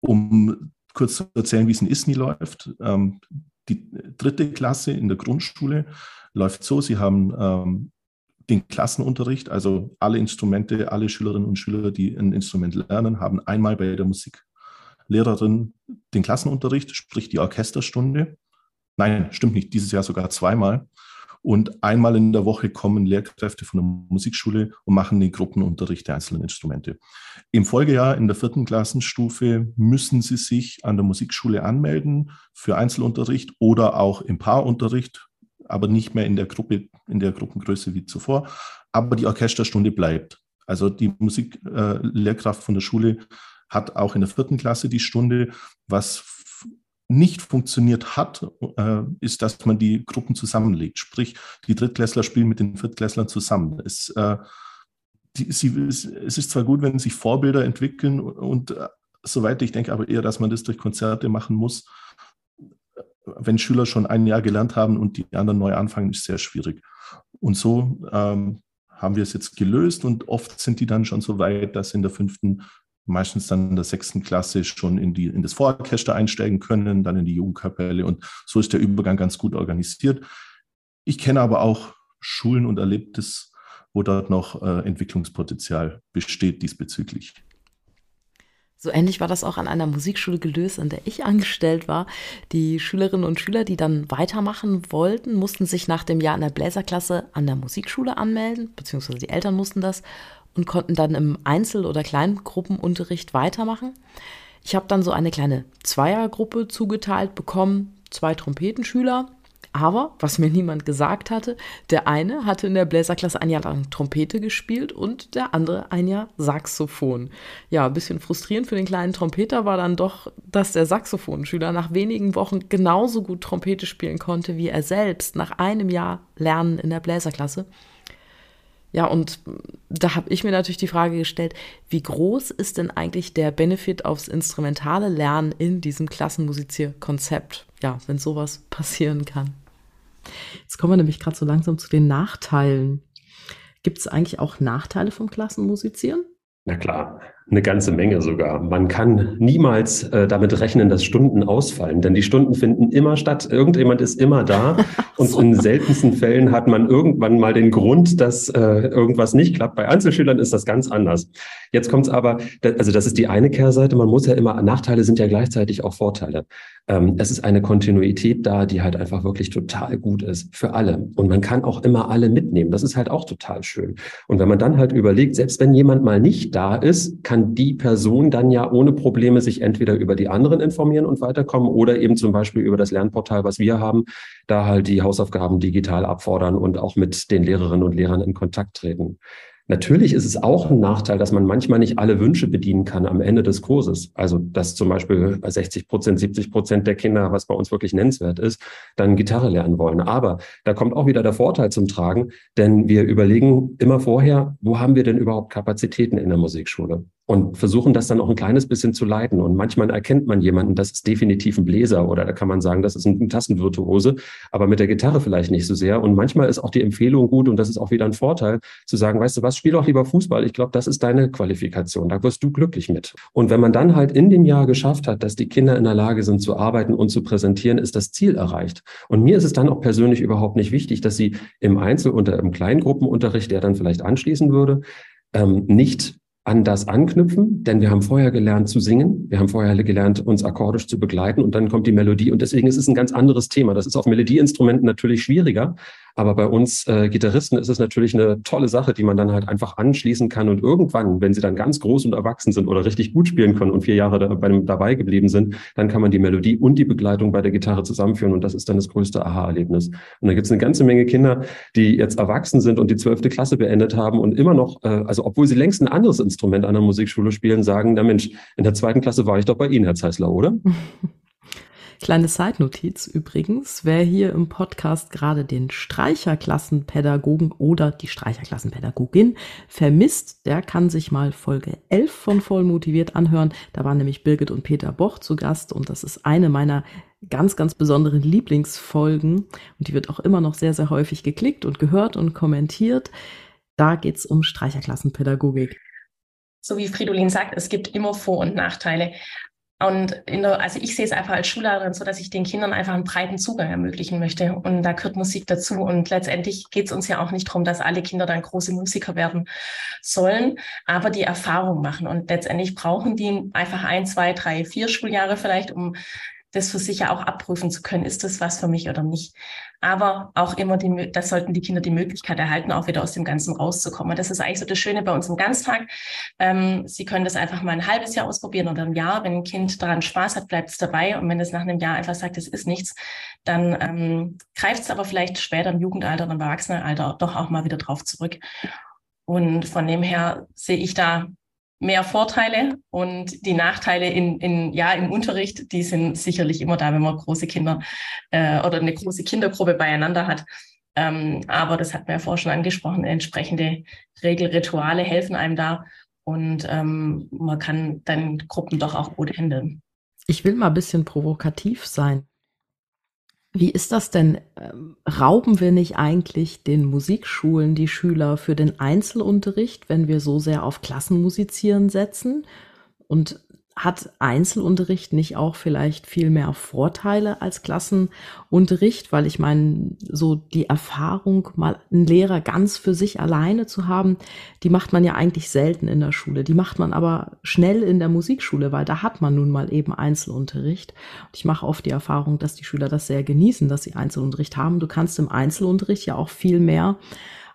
um kurz zu erzählen, wie es in ISNI läuft. Ähm, die dritte Klasse in der Grundschule läuft so, Sie haben ähm, den Klassenunterricht, also alle Instrumente, alle Schülerinnen und Schüler, die ein Instrument lernen, haben einmal bei der Musiklehrerin den Klassenunterricht, sprich die Orchesterstunde. Nein, stimmt nicht, dieses Jahr sogar zweimal. Und einmal in der Woche kommen Lehrkräfte von der Musikschule und machen den Gruppenunterricht der einzelnen Instrumente. Im Folgejahr in der vierten Klassenstufe müssen Sie sich an der Musikschule anmelden für Einzelunterricht oder auch im Paarunterricht, aber nicht mehr in der Gruppe, in der Gruppengröße wie zuvor. Aber die Orchesterstunde bleibt. Also die Musiklehrkraft äh, von der Schule hat auch in der vierten Klasse die Stunde. Was nicht funktioniert hat, äh, ist, dass man die Gruppen zusammenlegt. Sprich, die Drittklässler spielen mit den Viertklässlern zusammen. Es, äh, die, sie, es ist zwar gut, wenn sich Vorbilder entwickeln und äh, soweit ich denke aber eher, dass man das durch Konzerte machen muss, wenn Schüler schon ein Jahr gelernt haben und die anderen neu anfangen, ist sehr schwierig. Und so ähm, haben wir es jetzt gelöst und oft sind die dann schon so weit, dass in der fünften, meistens dann in der sechsten Klasse schon in, die, in das Vororchester einsteigen können, dann in die Jugendkapelle und so ist der Übergang ganz gut organisiert. Ich kenne aber auch Schulen und erlebt es, wo dort noch äh, Entwicklungspotenzial besteht diesbezüglich. So ähnlich war das auch an einer Musikschule gelöst, an der ich angestellt war. Die Schülerinnen und Schüler, die dann weitermachen wollten, mussten sich nach dem Jahr in der Bläserklasse an der Musikschule anmelden, beziehungsweise die Eltern mussten das und konnten dann im Einzel- oder Kleingruppenunterricht weitermachen. Ich habe dann so eine kleine Zweiergruppe zugeteilt bekommen, zwei Trompetenschüler, Aber, was mir niemand gesagt hatte, der eine hatte in der Bläserklasse ein Jahr lang Trompete gespielt und der andere ein Jahr Saxophon. Ja, ein bisschen frustrierend für den kleinen Trompeter war dann doch, dass der Saxophonschüler nach wenigen Wochen genauso gut Trompete spielen konnte wie er selbst nach einem Jahr Lernen in der Bläserklasse. Ja, und da habe ich mir natürlich die Frage gestellt, wie groß ist denn eigentlich der Benefit aufs instrumentale Lernen in diesem Klassenmusizierkonzept? Ja, wenn sowas passieren kann. Jetzt kommen wir nämlich gerade so langsam zu den Nachteilen. Gibt es eigentlich auch Nachteile vom Klassenmusizieren? Na klar, eine ganze Menge sogar. Man kann niemals äh, damit rechnen, dass Stunden ausfallen, denn die Stunden finden immer statt. Irgendjemand ist immer da (laughs) und so. in seltensten Fällen hat man irgendwann mal den Grund, dass äh, irgendwas nicht klappt. Bei Einzelschülern ist das ganz anders. Jetzt kommt es aber, also das ist die eine Kehrseite. Man muss ja immer, Nachteile sind ja gleichzeitig auch Vorteile. Ähm, es ist eine Kontinuität da, die halt einfach wirklich total gut ist für alle. Und man kann auch immer alle mitnehmen. Das ist halt auch total schön. Und wenn man dann halt überlegt, selbst wenn jemand mal nicht da ist, kann kann die Person dann ja ohne Probleme sich entweder über die anderen informieren und weiterkommen oder eben zum Beispiel über das Lernportal, was wir haben, da halt die Hausaufgaben digital abfordern und auch mit den Lehrerinnen und Lehrern in Kontakt treten. Natürlich ist es auch ein Nachteil, dass man manchmal nicht alle Wünsche bedienen kann am Ende des Kurses. Also, dass zum Beispiel 60 Prozent, 70 Prozent der Kinder, was bei uns wirklich nennenswert ist, dann Gitarre lernen wollen. Aber da kommt auch wieder der Vorteil zum Tragen, denn wir überlegen immer vorher, wo haben wir denn überhaupt Kapazitäten in der Musikschule? Und versuchen das dann auch ein kleines bisschen zu leiten. Und manchmal erkennt man jemanden, das ist definitiv ein Bläser oder da kann man sagen, das ist ein Tassenvirtuose, aber mit der Gitarre vielleicht nicht so sehr. Und manchmal ist auch die Empfehlung gut und das ist auch wieder ein Vorteil, zu sagen, weißt du was, spiel doch lieber Fußball. Ich glaube, das ist deine Qualifikation. Da wirst du glücklich mit. Und wenn man dann halt in dem Jahr geschafft hat, dass die Kinder in der Lage sind zu arbeiten und zu präsentieren, ist das Ziel erreicht. Und mir ist es dann auch persönlich überhaupt nicht wichtig, dass sie im Einzel- oder im Kleingruppenunterricht, der dann vielleicht anschließen würde, ähm, nicht an das anknüpfen, denn wir haben vorher gelernt zu singen, wir haben vorher gelernt, uns akkordisch zu begleiten und dann kommt die Melodie und deswegen ist es ein ganz anderes Thema. Das ist auf Melodieinstrumenten natürlich schwieriger, aber bei uns äh, Gitarristen ist es natürlich eine tolle Sache, die man dann halt einfach anschließen kann. Und irgendwann, wenn sie dann ganz groß und erwachsen sind oder richtig gut spielen können und vier Jahre da, bei dabei geblieben sind, dann kann man die Melodie und die Begleitung bei der Gitarre zusammenführen. Und das ist dann das größte Aha-Erlebnis. Und da gibt es eine ganze Menge Kinder, die jetzt erwachsen sind und die zwölfte Klasse beendet haben und immer noch, äh, also obwohl sie längst ein anderes Instrument an der Musikschule spielen, sagen, na Mensch, in der zweiten Klasse war ich doch bei Ihnen, Herr Zeisler, oder? (laughs) Kleine Zeitnotiz übrigens, wer hier im Podcast gerade den Streicherklassenpädagogen oder die Streicherklassenpädagogin vermisst, der kann sich mal Folge 11 von Voll motiviert anhören. Da waren nämlich Birgit und Peter Boch zu Gast und das ist eine meiner ganz, ganz besonderen Lieblingsfolgen und die wird auch immer noch sehr, sehr häufig geklickt und gehört und kommentiert. Da geht's um Streicherklassenpädagogik so wie Fridolin sagt, es gibt immer Vor- und Nachteile. Und der, also ich sehe es einfach als Schulleiterin so, dass ich den Kindern einfach einen breiten Zugang ermöglichen möchte. Und da gehört Musik dazu. Und letztendlich geht es uns ja auch nicht darum, dass alle Kinder dann große Musiker werden sollen, aber die Erfahrung machen. Und letztendlich brauchen die einfach ein, zwei, drei, vier Schuljahre vielleicht, um das für sich ja auch abprüfen zu können, ist das was für mich oder nicht. Aber auch immer, die, das sollten die Kinder die Möglichkeit erhalten, auch wieder aus dem Ganzen rauszukommen. Und das ist eigentlich so das Schöne bei uns im Ganztag. Ähm, Sie können das einfach mal ein halbes Jahr ausprobieren oder ein Jahr. Wenn ein Kind daran Spaß hat, bleibt es dabei. Und wenn es nach einem Jahr einfach sagt, es ist nichts, dann ähm, greift es aber vielleicht später im Jugendalter oder im Erwachsenenalter doch auch mal wieder drauf zurück. Und von dem her sehe ich da mehr Vorteile und die Nachteile in, in, ja, im Unterricht, die sind sicherlich immer da, wenn man große Kinder äh, oder eine große Kindergruppe beieinander hat. Ähm, aber das hat man ja vorher schon angesprochen, entsprechende Regelrituale helfen einem da und ähm, man kann dann Gruppen doch auch gut handeln. Ich will mal ein bisschen provokativ sein. Wie ist das denn? Ähm, rauben wir nicht eigentlich den Musikschulen die Schüler für den Einzelunterricht, wenn wir so sehr auf Klassenmusizieren setzen? Und hat Einzelunterricht nicht auch vielleicht viel mehr Vorteile als Klassenunterricht? Weil ich meine, so die Erfahrung, mal einen Lehrer ganz für sich alleine zu haben, die macht man ja eigentlich selten in der Schule. Die macht man aber schnell in der Musikschule, weil da hat man nun mal eben Einzelunterricht. Und ich mache oft die Erfahrung, dass die Schüler das sehr genießen, dass sie Einzelunterricht haben. Du kannst im Einzelunterricht ja auch viel mehr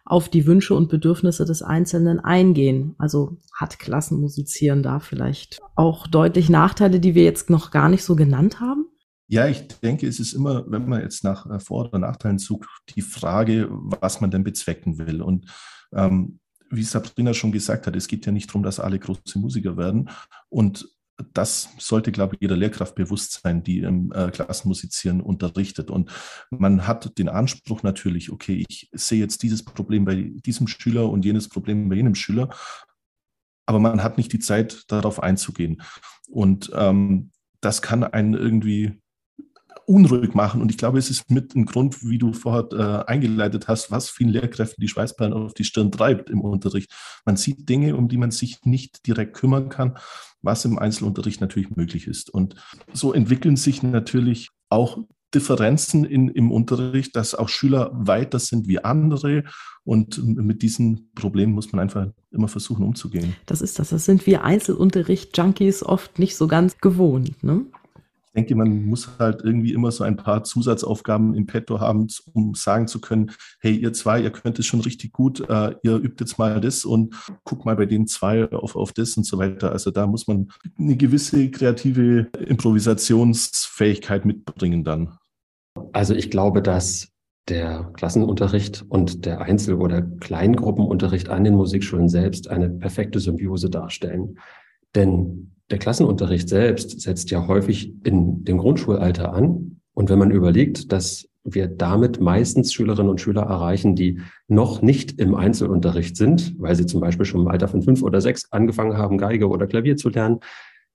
auf die Wünsche und Bedürfnisse des Einzelnen eingehen. Also hat Klassenmusizieren da vielleicht auch deutlich Nachteile, die wir jetzt noch gar nicht so genannt haben? Ja, ich denke, es ist immer, wenn man jetzt nach äh, Vor- oder Nachteilen sucht, die Frage, was man denn bezwecken will. Und ähm, wie Sabrina schon gesagt hat, es geht ja nicht darum, dass alle große Musiker werden. Und das sollte, glaube ich, jeder Lehrkraft bewusst sein, die im äh, Klassenmusizieren unterrichtet. Und man hat den Anspruch natürlich, okay, ich sehe jetzt dieses Problem bei diesem Schüler und jenes Problem bei jenem Schüler, aber man hat nicht die Zeit, darauf einzugehen. Und ähm, das kann einen irgendwie unruhig machen. Und ich glaube, es ist mit ein Grund, wie du vorher äh, eingeleitet hast, was vielen Lehrkräften die Schweißperlen auf die Stirn treibt im Unterricht. Man sieht Dinge, um die man sich nicht direkt kümmern kann, was im Einzelunterricht natürlich möglich ist. Und so entwickeln sich natürlich auch Differenzen in, im Unterricht, dass auch Schüler weiter sind wie andere. Und mit diesen Problemen muss man einfach immer versuchen umzugehen. Das ist das. Das sind wir Einzelunterricht-Junkies oft nicht so ganz gewohnt. Ne? Ich denke, man muss halt irgendwie immer so ein paar Zusatzaufgaben im Petto haben, um sagen zu können, hey, ihr zwei, ihr könnt es schon richtig gut, äh, ihr übt jetzt mal das und guckt mal bei den zwei auf, auf das und so weiter. Also da muss man eine gewisse kreative Improvisationsfähigkeit mitbringen dann. Also ich glaube, dass der Klassenunterricht und der Einzel- oder Kleingruppenunterricht an den Musikschulen selbst eine perfekte Symbiose darstellen. Denn der Klassenunterricht selbst setzt ja häufig in dem Grundschulalter an. Und wenn man überlegt, dass wir damit meistens Schülerinnen und Schüler erreichen, die noch nicht im Einzelunterricht sind, weil sie zum Beispiel schon im Alter von fünf oder sechs angefangen haben, Geige oder Klavier zu lernen,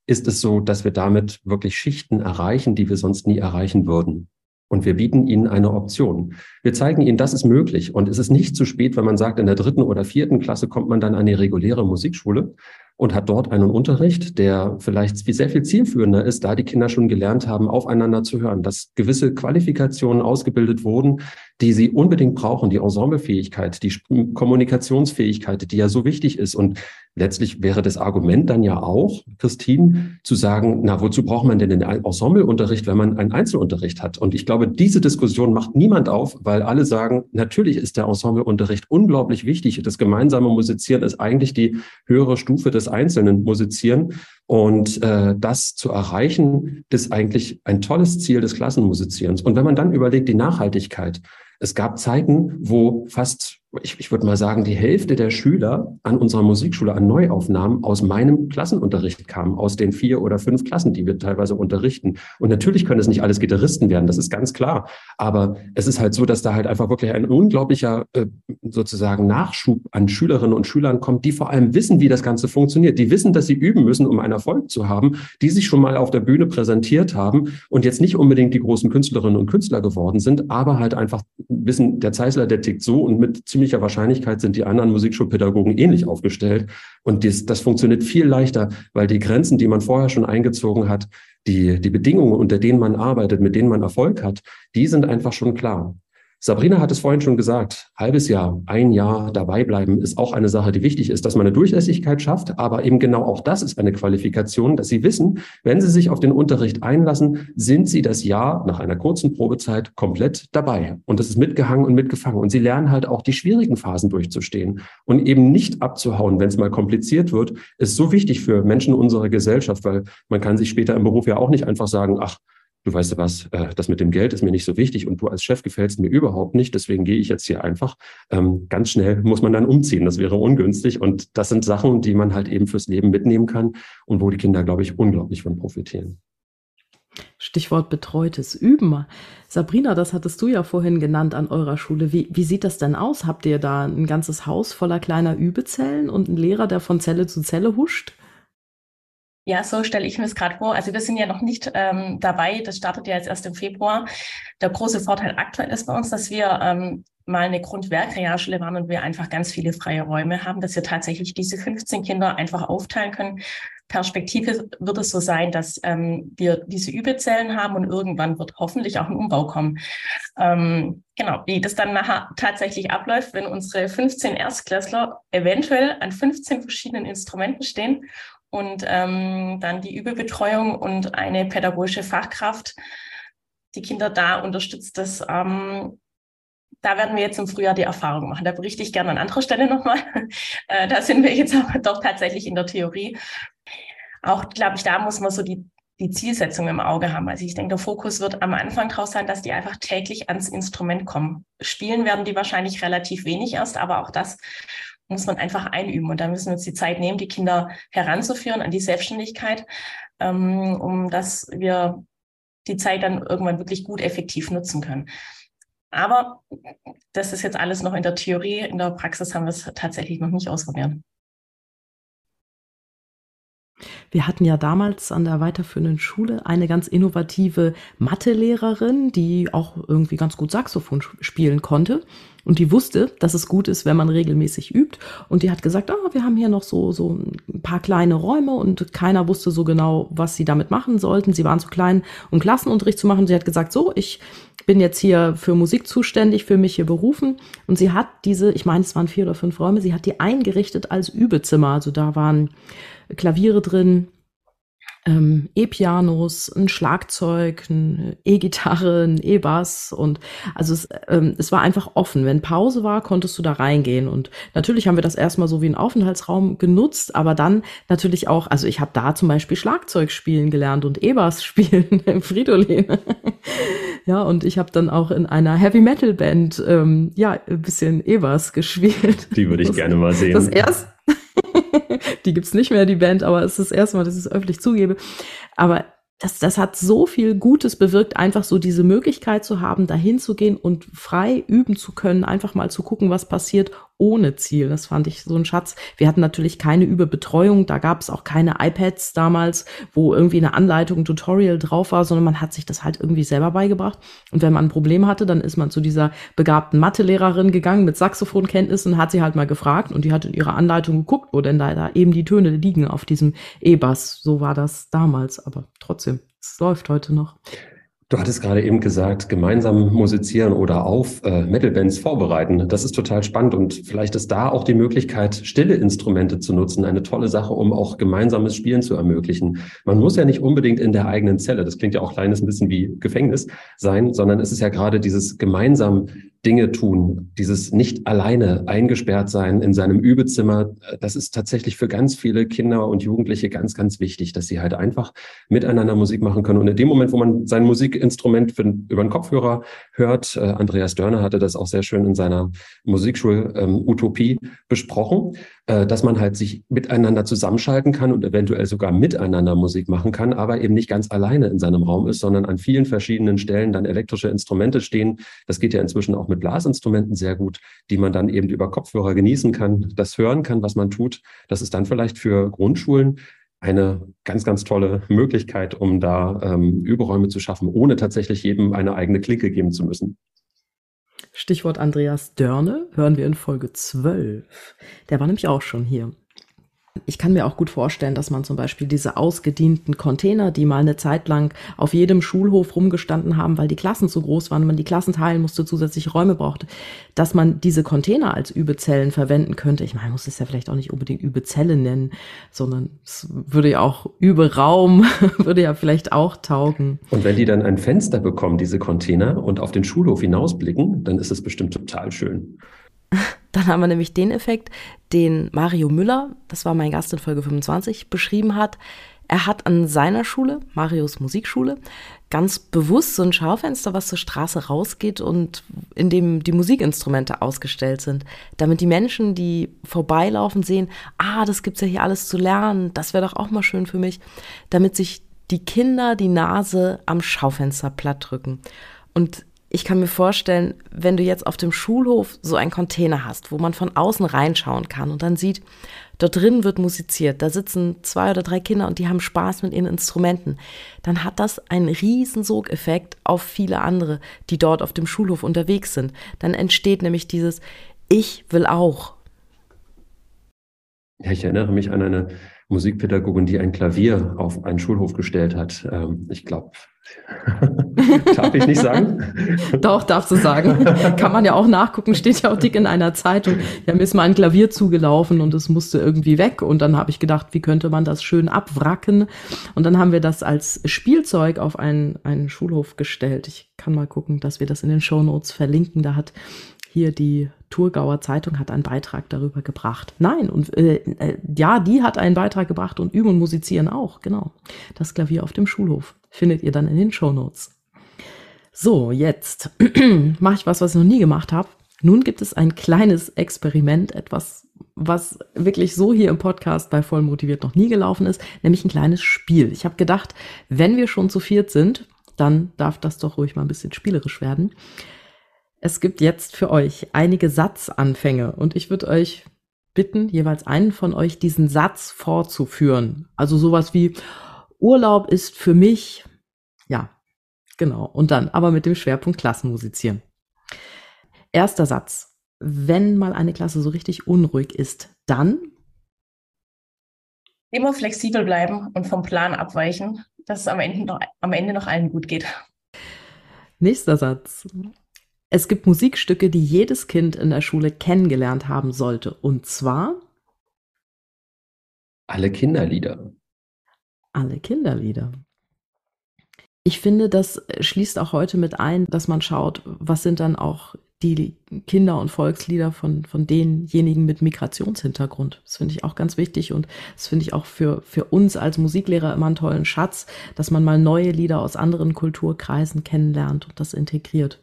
ist es so, dass wir damit wirklich Schichten erreichen, die wir sonst nie erreichen würden. Und wir bieten ihnen eine Option. Wir zeigen ihnen, das ist möglich. Und es ist nicht zu spät, wenn man sagt, in der dritten oder vierten Klasse kommt man dann an die reguläre Musikschule, und hat dort einen Unterricht, der vielleicht sehr viel zielführender ist, da die Kinder schon gelernt haben, aufeinander zu hören, dass gewisse Qualifikationen ausgebildet wurden, die sie unbedingt brauchen, die Ensemblefähigkeit, die Kommunikationsfähigkeit, die ja so wichtig ist. Und letztlich wäre das Argument dann ja auch, Christine, zu sagen, na, wozu braucht man denn den Ensembleunterricht, wenn man einen Einzelunterricht hat? Und ich glaube, diese Diskussion macht niemand auf, weil alle sagen, natürlich ist der Ensembleunterricht unglaublich wichtig. Das gemeinsame Musizieren ist eigentlich die höhere Stufe des Einzelnen Musizieren. Und äh, das zu erreichen, ist eigentlich ein tolles Ziel des Klassenmusizierens. Und wenn man dann überlegt, die Nachhaltigkeit, es gab Zeiten, wo fast ich, ich würde mal sagen, die Hälfte der Schüler an unserer Musikschule an Neuaufnahmen aus meinem Klassenunterricht kamen, aus den vier oder fünf Klassen, die wir teilweise unterrichten. Und natürlich können es nicht alles Gitarristen werden, das ist ganz klar. Aber es ist halt so, dass da halt einfach wirklich ein unglaublicher äh, sozusagen Nachschub an Schülerinnen und Schülern kommt, die vor allem wissen, wie das Ganze funktioniert. Die wissen, dass sie üben müssen, um einen Erfolg zu haben, die sich schon mal auf der Bühne präsentiert haben und jetzt nicht unbedingt die großen Künstlerinnen und Künstler geworden sind, aber halt einfach wissen, der Zeisler, der tickt so und mit ziemlich ziemlicher Wahrscheinlichkeit sind die anderen Musikschulpädagogen ähnlich aufgestellt. Und dies, das funktioniert viel leichter, weil die Grenzen, die man vorher schon eingezogen hat, die, die Bedingungen, unter denen man arbeitet, mit denen man Erfolg hat, die sind einfach schon klar. Sabrina hat es vorhin schon gesagt, halbes Jahr, ein Jahr dabei bleiben ist auch eine Sache, die wichtig ist, dass man eine Durchlässigkeit schafft, aber eben genau auch das ist eine Qualifikation, dass Sie wissen, wenn Sie sich auf den Unterricht einlassen, sind Sie das Jahr nach einer kurzen Probezeit komplett dabei. Und das ist mitgehangen und mitgefangen. Und Sie lernen halt auch die schwierigen Phasen durchzustehen und eben nicht abzuhauen, wenn es mal kompliziert wird, ist so wichtig für Menschen unserer Gesellschaft, weil man kann sich später im Beruf ja auch nicht einfach sagen, ach, du weißt du was, äh, das mit dem Geld ist mir nicht so wichtig und du als Chef gefällst mir überhaupt nicht, deswegen gehe ich jetzt hier einfach. Ähm, ganz schnell muss man dann umziehen, das wäre ungünstig und das sind Sachen, die man halt eben fürs Leben mitnehmen kann und wo die Kinder, glaube ich, unglaublich von profitieren. Stichwort betreutes Üben. Sabrina, das hattest du ja vorhin genannt an eurer Schule. Wie, wie sieht das denn aus? Habt ihr da ein ganzes Haus voller kleiner Übezellen und einen Lehrer, der von Zelle zu Zelle huscht? Ja, so stelle ich mir es gerade vor. Also wir sind ja noch nicht ähm, dabei. Das startet ja jetzt erst im Februar. Der große Vorteil aktuell ist bei uns, dass wir ähm, mal eine Grundwerkrealschule waren und wir einfach ganz viele freie Räume haben, dass wir tatsächlich diese 15 Kinder einfach aufteilen können. Perspektive wird es so sein, dass ähm, wir diese Übezellen haben und irgendwann wird hoffentlich auch ein Umbau kommen. Ähm, genau, wie das dann nachher tatsächlich abläuft, wenn unsere 15 Erstklässler eventuell an 15 verschiedenen Instrumenten stehen und ähm, dann die Übebetreuung und eine pädagogische Fachkraft, die Kinder da unterstützt. Das, ähm, da werden wir jetzt im Frühjahr die Erfahrung machen. Da berichte ich gerne an anderer Stelle nochmal. (laughs) Äh, da sind wir jetzt (laughs) aber doch tatsächlich in der Theorie. Auch, glaube ich, da muss man so die die Zielsetzung im Auge haben. Also ich denke, der Fokus wird am Anfang daraus sein, dass die einfach täglich ans Instrument kommen. Spielen werden die wahrscheinlich relativ wenig erst, aber auch das muss man einfach einüben. Und da müssen wir uns die Zeit nehmen, die Kinder heranzuführen an die Selbstständigkeit, ähm, um dass wir die Zeit dann irgendwann wirklich gut effektiv nutzen können. Aber das ist jetzt alles noch in der Theorie. In der Praxis haben wir es tatsächlich noch nicht ausprobiert. Wir hatten ja damals an der weiterführenden Schule eine ganz innovative Mathelehrerin, die auch irgendwie ganz gut Saxophon spielen konnte. Und die wusste, dass es gut ist, wenn man regelmäßig übt. Und die hat gesagt, ah, wir haben hier noch so, so ein paar kleine Räume und keiner wusste so genau, was sie damit machen sollten. Sie waren zu klein, um Klassenunterricht zu machen. Sie hat gesagt, so, ich bin jetzt hier für Musik zuständig, für mich hier berufen. Und sie hat diese, ich meine, es waren vier oder fünf Räume, sie hat die eingerichtet als Übezimmer. Also da waren Klaviere drin, ähm, E-Pianos, ein Schlagzeug, eine E-Gitarre, ein E-Bass und also es, ähm, es war einfach offen. Wenn Pause war, konntest du da reingehen und natürlich haben wir das erstmal so wie einen Aufenthaltsraum genutzt, aber dann natürlich auch, also ich habe da zum Beispiel Schlagzeug spielen gelernt und E-Bass (laughs) spielen im Fridolin. (laughs) ja, und ich habe dann auch in einer Heavy Metal Band ähm, ja ein bisschen E-Bass gespielt. Die würde ich das, gerne mal sehen. Das erste die gibt's nicht mehr, die Band, aber es ist das erste Mal, dass ich es öffentlich zugebe. Aber das, das hat so viel Gutes bewirkt, einfach so diese Möglichkeit zu haben, dahin zu gehen und frei üben zu können, einfach mal zu gucken, was passiert, ohne Ziel. Das fand ich so ein Schatz. Wir hatten natürlich keine Überbetreuung, da gab es auch keine iPads damals, wo irgendwie eine Anleitung, ein Tutorial drauf war, sondern man hat sich das halt irgendwie selber beigebracht. Und wenn man ein Problem hatte, dann ist man zu dieser begabten Mathelehrerin gegangen mit Saxophonkenntnissen und hat sie halt mal gefragt und die hat in ihrer Anleitung geguckt, wo denn da, da eben die Töne liegen auf diesem E-Bass. So war das damals, aber trotzdem, es läuft heute noch. Du hattest gerade eben gesagt, gemeinsam musizieren oder auf äh, Metal-Bands vorbereiten. Das ist total spannend und vielleicht ist da auch die Möglichkeit, stille Instrumente zu nutzen, eine tolle Sache, um auch gemeinsames Spielen zu ermöglichen. Man muss ja nicht unbedingt in der eigenen Zelle, das klingt ja auch kleines ein bisschen wie Gefängnis sein, sondern es ist ja gerade dieses gemeinsam Dinge tun, dieses nicht alleine eingesperrt sein in seinem Übezimmer, das ist tatsächlich für ganz viele Kinder und Jugendliche ganz, ganz wichtig, dass sie halt einfach miteinander Musik machen können. Und in dem Moment, wo man sein Musikinstrument für, über den Kopfhörer hört, äh, Andreas Dörner hatte das auch sehr schön in seiner Musikschul ähm, Utopie besprochen, äh, dass man halt sich miteinander zusammenschalten kann und eventuell sogar miteinander Musik machen kann, aber eben nicht ganz alleine in seinem Raum ist, sondern an vielen verschiedenen Stellen dann elektrische Instrumente stehen. Das geht ja inzwischen auch mit Blasinstrumenten sehr gut, die man dann eben über Kopfhörer genießen kann, das hören kann, was man tut. Das ist dann vielleicht für Grundschulen eine ganz, ganz tolle Möglichkeit, um da ähm, Überräume zu schaffen, ohne tatsächlich jedem eine eigene Klinke geben zu müssen. Stichwort Andreas Dörne hören wir in Folge 12. Der war nämlich auch schon hier. Ich kann mir auch gut vorstellen, dass man zum Beispiel diese ausgedienten Container, die mal eine Zeit lang auf jedem Schulhof rumgestanden haben, weil die Klassen zu groß waren man die Klassen teilen musste, zusätzliche Räume brauchte, dass man diese Container als Übezellen verwenden könnte. Ich meine, man muss es ja vielleicht auch nicht unbedingt Übezelle nennen, sondern es würde ja auch Überraum, (laughs) würde ja vielleicht auch taugen. Und wenn die dann ein Fenster bekommen, diese Container, und auf den Schulhof hinausblicken, dann ist es bestimmt total schön. (laughs) Dann haben wir nämlich den Effekt, den Mario Müller, das war mein Gast in Folge 25, beschrieben hat. Er hat an seiner Schule, Marios Musikschule, ganz bewusst so ein Schaufenster, was zur Straße rausgeht und in dem die Musikinstrumente ausgestellt sind, damit die Menschen, die vorbeilaufen, sehen, ah, das gibt's ja hier alles zu lernen, das wäre doch auch mal schön für mich, damit sich die Kinder die Nase am Schaufenster platt drücken. Und ich kann mir vorstellen, wenn du jetzt auf dem Schulhof so einen Container hast, wo man von außen reinschauen kann und dann sieht, dort drin wird musiziert, da sitzen zwei oder drei Kinder und die haben Spaß mit ihren Instrumenten, dann hat das einen riesen Sogeffekt auf viele andere, die dort auf dem Schulhof unterwegs sind. Dann entsteht nämlich dieses Ich will auch. Ja, ich erinnere mich an eine Musikpädagogin, die ein Klavier auf einen Schulhof gestellt hat. Ähm, ich glaube, (laughs) Darf ich nicht sagen? Doch, darfst du sagen. Kann man ja auch nachgucken, steht ja auch dick in einer Zeitung. Ja, mir ist mal ein Klavier zugelaufen und es musste irgendwie weg. Und dann habe ich gedacht, wie könnte man das schön abwracken? Und dann haben wir das als Spielzeug auf einen, einen Schulhof gestellt. Ich kann mal gucken, dass wir das in den Show Notes verlinken. Da hat hier die Thurgauer Zeitung hat einen Beitrag darüber gebracht. Nein, und äh, äh, ja, die hat einen Beitrag gebracht und Üben und Musizieren auch, genau. Das Klavier auf dem Schulhof findet ihr dann in den Show Notes. So, jetzt (clears throat) mache ich was, was ich noch nie gemacht habe. Nun gibt es ein kleines Experiment, etwas, was wirklich so hier im Podcast bei Voll motiviert noch nie gelaufen ist, nämlich ein kleines Spiel. Ich habe gedacht, wenn wir schon zu viert sind, dann darf das doch ruhig mal ein bisschen spielerisch werden. Es gibt jetzt für euch einige Satzanfänge und ich würde euch bitten, jeweils einen von euch diesen Satz fortzuführen. Also sowas wie Urlaub ist für mich, ja, genau. Und dann aber mit dem Schwerpunkt Klassenmusizieren. Erster Satz. Wenn mal eine Klasse so richtig unruhig ist, dann immer flexibel bleiben und vom Plan abweichen, dass es am Ende noch, am Ende noch allen gut geht. Nächster Satz. Es gibt Musikstücke, die jedes Kind in der Schule kennengelernt haben sollte. Und zwar alle Kinderlieder. Alle Kinderlieder. Ich finde, das schließt auch heute mit ein, dass man schaut, was sind dann auch die Kinder- und Volkslieder von, von denjenigen mit Migrationshintergrund. Das finde ich auch ganz wichtig und das finde ich auch für, für uns als Musiklehrer immer einen tollen Schatz, dass man mal neue Lieder aus anderen Kulturkreisen kennenlernt und das integriert.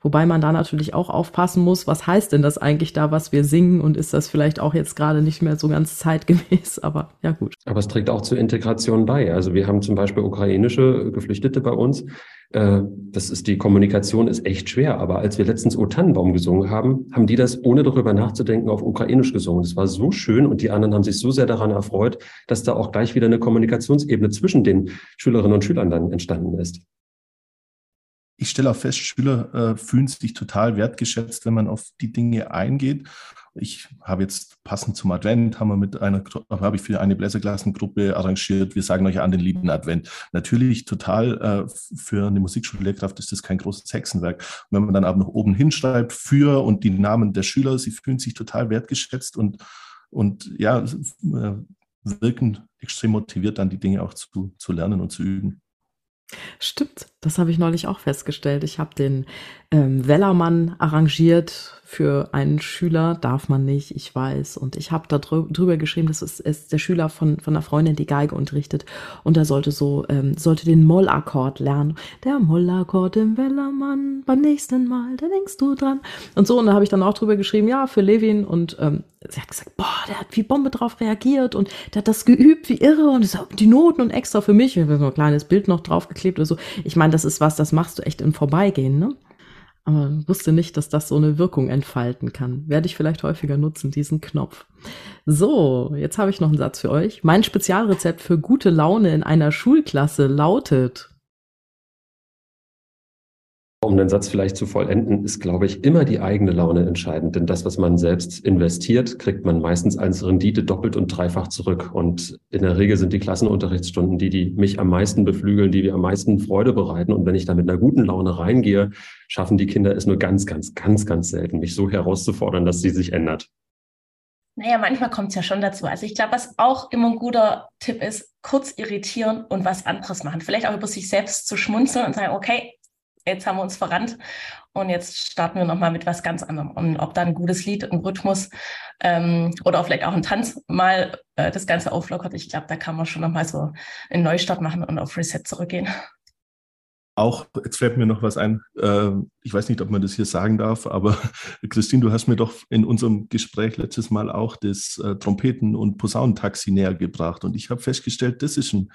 Wobei man da natürlich auch aufpassen muss, was heißt denn das eigentlich da, was wir singen und ist das vielleicht auch jetzt gerade nicht mehr so ganz zeitgemäß, (laughs) aber ja gut. Aber es trägt auch zur Integration bei. Also wir haben zum Beispiel ukrainische Geflüchtete bei uns. Äh, das ist die Kommunikation ist echt schwer. Aber als wir letztens O Tannenbaum gesungen haben, haben die das ohne darüber nachzudenken auf Ukrainisch gesungen. Das war so schön und die anderen haben sich so sehr daran erfreut, dass da auch gleich wieder eine Kommunikationsebene zwischen den Schülerinnen und Schülern dann entstanden ist ich stelle auch fest, Schüler äh, fühlen sich total wertgeschätzt, wenn man auf die Dinge eingeht. Ich habe jetzt passend zum Advent, haben wir mit einer, habe ich für eine Bläserklassengruppe arrangiert. Wir sagen euch an den lieben Advent. Natürlich total äh, für eine Musikschullehrkraft ist das kein großes Hexenwerk. Und wenn man dann aber noch oben hinschreibt für und die Namen der Schüler, sie fühlen sich total wertgeschätzt und, und ja, äh, wirken extrem motiviert, dann die Dinge auch zu, zu lernen und zu üben. Stimmt, das habe ich neulich auch festgestellt. Ich habe den ähm, Wellermann arrangiert für einen Schüler, darf man nicht, ich weiß. Und ich habe da drüber geschrieben, das ist, ist der Schüler von, von einer Freundin, die Geige unterrichtet. Und er sollte so, ähm, sollte den Mollakkord lernen. Der Mollakkord im Wellermann, beim nächsten Mal, da denkst du dran. Und so, und da habe ich dann auch drüber geschrieben, ja, für Levin. Und ähm, sie hat gesagt, boah, der hat wie Bombe drauf reagiert und der hat das geübt wie irre und die Noten und extra für mich. Ich habe so ein kleines Bild noch draufgeklebt oder so. Ich meine, das ist was, das machst du echt im Vorbeigehen, ne? aber wusste nicht, dass das so eine Wirkung entfalten kann. Werde ich vielleicht häufiger nutzen, diesen Knopf. So, jetzt habe ich noch einen Satz für euch. Mein Spezialrezept für gute Laune in einer Schulklasse lautet. Um den Satz vielleicht zu vollenden, ist, glaube ich, immer die eigene Laune entscheidend. Denn das, was man selbst investiert, kriegt man meistens als Rendite doppelt und dreifach zurück. Und in der Regel sind die Klassenunterrichtsstunden die, die mich am meisten beflügeln, die mir am meisten Freude bereiten. Und wenn ich da mit einer guten Laune reingehe, schaffen die Kinder es nur ganz, ganz, ganz, ganz selten, mich so herauszufordern, dass sie sich ändert. Naja, manchmal kommt es ja schon dazu. Also ich glaube, was auch immer ein guter Tipp ist, kurz irritieren und was anderes machen. Vielleicht auch über sich selbst zu schmunzeln und sagen, okay, jetzt haben wir uns verrannt und jetzt starten wir nochmal mit was ganz anderem. Und ob da ein gutes Lied, ein Rhythmus ähm, oder vielleicht auch ein Tanz mal äh, das Ganze auflockert, ich glaube, da kann man schon nochmal so einen Neustart machen und auf Reset zurückgehen. Auch, jetzt fällt mir noch was ein, äh, ich weiß nicht, ob man das hier sagen darf, aber (laughs) Christine, du hast mir doch in unserem Gespräch letztes Mal auch das äh, Trompeten- und Posaunentaxi näher gebracht und ich habe festgestellt, das ist ein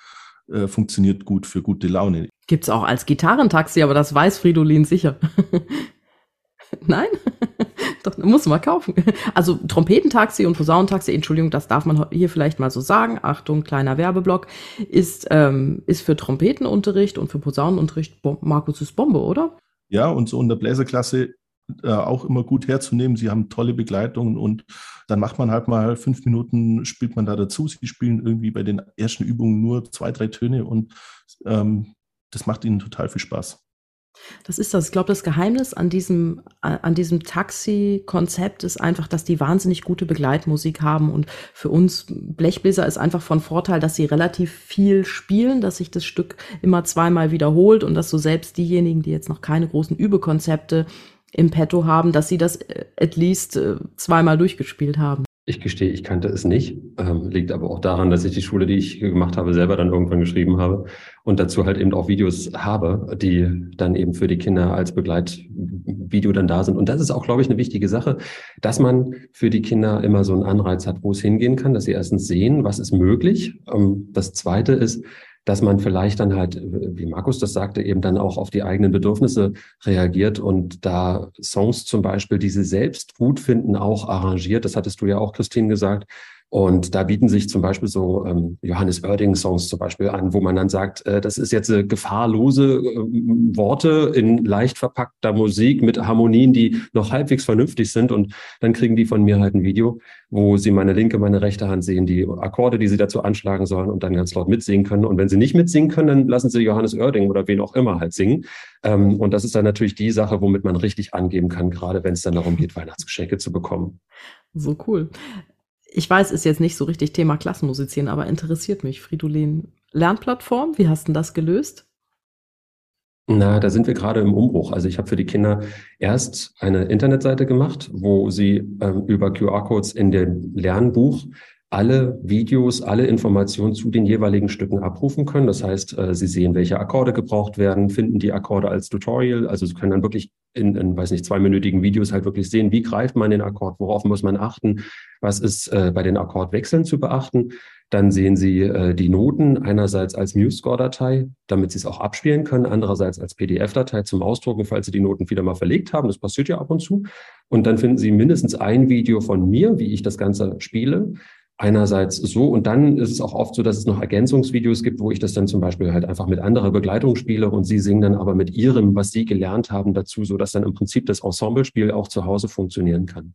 äh, funktioniert gut für gute Laune. Gibt's auch als Gitarrentaxi, aber das weiß Fridolin sicher. (laughs) Nein? (laughs) Doch, muss man kaufen. Also Trompetentaxi und Posaunentaxi, Entschuldigung, das darf man hier vielleicht mal so sagen. Achtung, kleiner Werbeblock, ist, ähm, ist für Trompetenunterricht und für Posaunenunterricht Markus ist Bombe, oder? Ja, und so in der Bläserklasse äh, auch immer gut herzunehmen. Sie haben tolle Begleitungen und dann macht man halt mal fünf Minuten, spielt man da dazu. Sie spielen irgendwie bei den ersten Übungen nur zwei, drei Töne und ähm, das macht ihnen total viel Spaß. Das ist das. Ich glaube, das Geheimnis an diesem, an diesem Taxi-Konzept ist einfach, dass die wahnsinnig gute Begleitmusik haben. Und für uns Blechbläser ist einfach von Vorteil, dass sie relativ viel spielen, dass sich das Stück immer zweimal wiederholt und dass so selbst diejenigen, die jetzt noch keine großen Übekonzepte im Petto haben, dass Sie das äh, at least äh, zweimal durchgespielt haben. Ich gestehe, ich kannte es nicht. Ähm, liegt aber auch daran, dass ich die Schule, die ich gemacht habe, selber dann irgendwann geschrieben habe und dazu halt eben auch Videos habe, die dann eben für die Kinder als Begleitvideo dann da sind. Und das ist auch, glaube ich, eine wichtige Sache, dass man für die Kinder immer so einen Anreiz hat, wo es hingehen kann, dass sie erstens sehen, was ist möglich. Ähm, das Zweite ist, dass man vielleicht dann halt, wie Markus das sagte, eben dann auch auf die eigenen Bedürfnisse reagiert und da Songs zum Beispiel, die sie selbst gut finden, auch arrangiert. Das hattest du ja auch, Christine, gesagt. Und da bieten sich zum Beispiel so ähm, Johannes Oerding-Songs zum Beispiel an, wo man dann sagt, äh, das ist jetzt äh, gefahrlose äh, Worte in leicht verpackter Musik mit Harmonien, die noch halbwegs vernünftig sind. Und dann kriegen die von mir halt ein Video, wo sie meine linke, meine rechte Hand sehen, die Akkorde, die sie dazu anschlagen sollen und dann ganz laut mitsingen können. Und wenn sie nicht mitsingen können, dann lassen sie Johannes Oerding oder wen auch immer halt singen. Ähm, und das ist dann natürlich die Sache, womit man richtig angeben kann, gerade wenn es dann darum geht, Weihnachtsgeschenke zu bekommen. So cool ich weiß, ist jetzt nicht so richtig Thema Klassenmusizieren, aber interessiert mich. Fridolin, Lernplattform, wie hast du das gelöst? Na, da sind wir gerade im Umbruch. Also ich habe für die Kinder erst eine Internetseite gemacht, wo sie ähm, über QR-Codes in dem Lernbuch alle Videos, alle Informationen zu den jeweiligen Stücken abrufen können. Das heißt, äh, Sie sehen, welche Akkorde gebraucht werden, finden die Akkorde als Tutorial. Also Sie können dann wirklich in, in weiß nicht, zweiminütigen Videos halt wirklich sehen, wie greift man den Akkord, worauf muss man achten, was ist äh, bei den Akkordwechseln zu beachten. Dann sehen Sie äh, die Noten einerseits als MuseScore-Datei, damit Sie es auch abspielen können, andererseits als PDF-Datei zum Ausdrucken, falls Sie die Noten wieder mal verlegt haben. Das passiert ja ab und zu. Und dann finden Sie mindestens ein Video von mir, wie ich das Ganze spiele einerseits so und dann ist es auch oft so, dass es noch Ergänzungsvideos gibt, wo ich das dann zum Beispiel halt einfach mit anderer Begleitung spiele und sie singen dann aber mit ihrem, was sie gelernt haben, dazu, so dass dann im Prinzip das Ensemblespiel auch zu Hause funktionieren kann.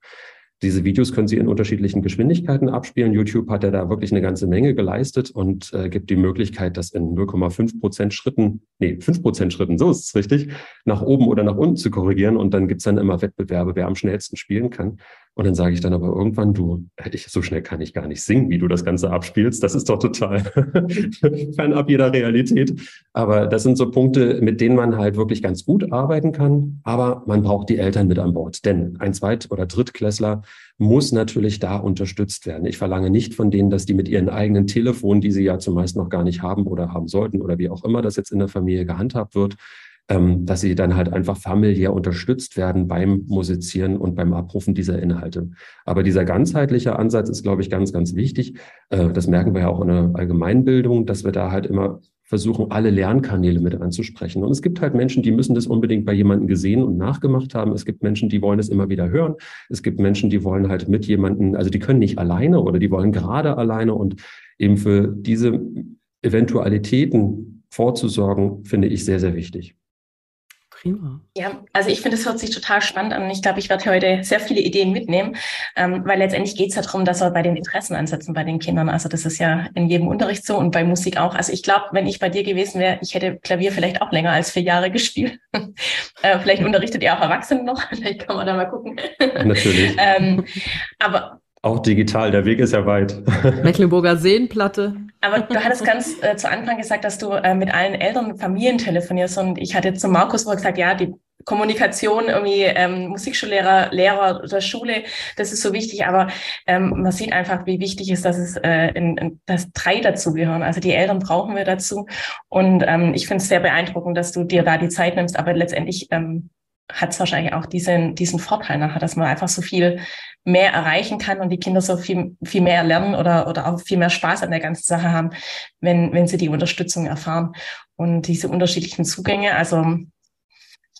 Diese Videos können Sie in unterschiedlichen Geschwindigkeiten abspielen. YouTube hat ja da wirklich eine ganze Menge geleistet und äh, gibt die Möglichkeit, das in 0,5 Prozent Schritten, nee, 5 Prozent Schritten, so ist es richtig, nach oben oder nach unten zu korrigieren. Und dann gibt's dann immer Wettbewerbe, wer am schnellsten spielen kann. Und dann sage ich dann aber irgendwann, du, ich, so schnell kann ich gar nicht singen, wie du das Ganze abspielst. Das ist doch total (laughs) fernab jeder Realität. Aber das sind so Punkte, mit denen man halt wirklich ganz gut arbeiten kann. Aber man braucht die Eltern mit an Bord. Denn ein Zweit- oder Drittklässler muss natürlich da unterstützt werden. Ich verlange nicht von denen, dass die mit ihren eigenen Telefonen, die sie ja zumeist noch gar nicht haben oder haben sollten oder wie auch immer das jetzt in der Familie gehandhabt wird, ähm, dass sie dann halt einfach familiär unterstützt werden beim Musizieren und beim Abrufen dieser Inhalte. Aber dieser ganzheitliche Ansatz ist, glaube ich, ganz, ganz wichtig. Äh, das merken wir ja auch in der Allgemeinbildung, dass wir da halt immer versuchen, alle Lernkanäle mit anzusprechen. Und es gibt halt Menschen, die müssen das unbedingt bei jemandem gesehen und nachgemacht haben. Es gibt Menschen, die wollen es immer wieder hören. Es gibt Menschen, die wollen halt mit jemandem, also die können nicht alleine oder die wollen gerade alleine und eben für diese Eventualitäten vorzusorgen, finde ich sehr, sehr wichtig. Prima. Ja, also ich finde, es hört sich total spannend an. Ich glaube, ich werde heute sehr viele Ideen mitnehmen, ähm, weil letztendlich geht es ja darum, dass wir bei den Interessen ansetzen bei den Kindern. Also das ist ja in jedem Unterricht so und bei Musik auch. Also ich glaube, wenn ich bei dir gewesen wäre, ich hätte Klavier vielleicht auch länger als vier Jahre (laughs) gespielt. äh, vielleicht unterrichtet ihr auch Erwachsene noch. (laughs) Vielleicht kann man da mal gucken. Natürlich. ähm, aber auch digital, der Weg ist ja weit. (laughs) Mecklenburger Seenplatte. Aber du hattest ganz äh, zu Anfang gesagt, dass du äh, mit allen Eltern und Familien telefonierst. Und ich hatte zu Markus vorher gesagt, ja, die Kommunikation, irgendwie ähm, Musikschullehrer, Lehrer der Schule, das ist so wichtig. Aber ähm, man sieht einfach, wie wichtig ist, dass es äh, in, in, dass drei dazugehören. Also die Eltern brauchen wir dazu. Und ähm, ich finde es sehr beeindruckend, dass du dir da die Zeit nimmst. Aber letztendlich ähm, hat es wahrscheinlich auch diesen, diesen Vorteil nachher, dass man einfach so viel mehr erreichen kann und die Kinder so viel, viel mehr lernen oder, oder auch viel mehr Spaß an der ganzen Sache haben, wenn, wenn sie die Unterstützung erfahren. Und diese unterschiedlichen Zugänge, also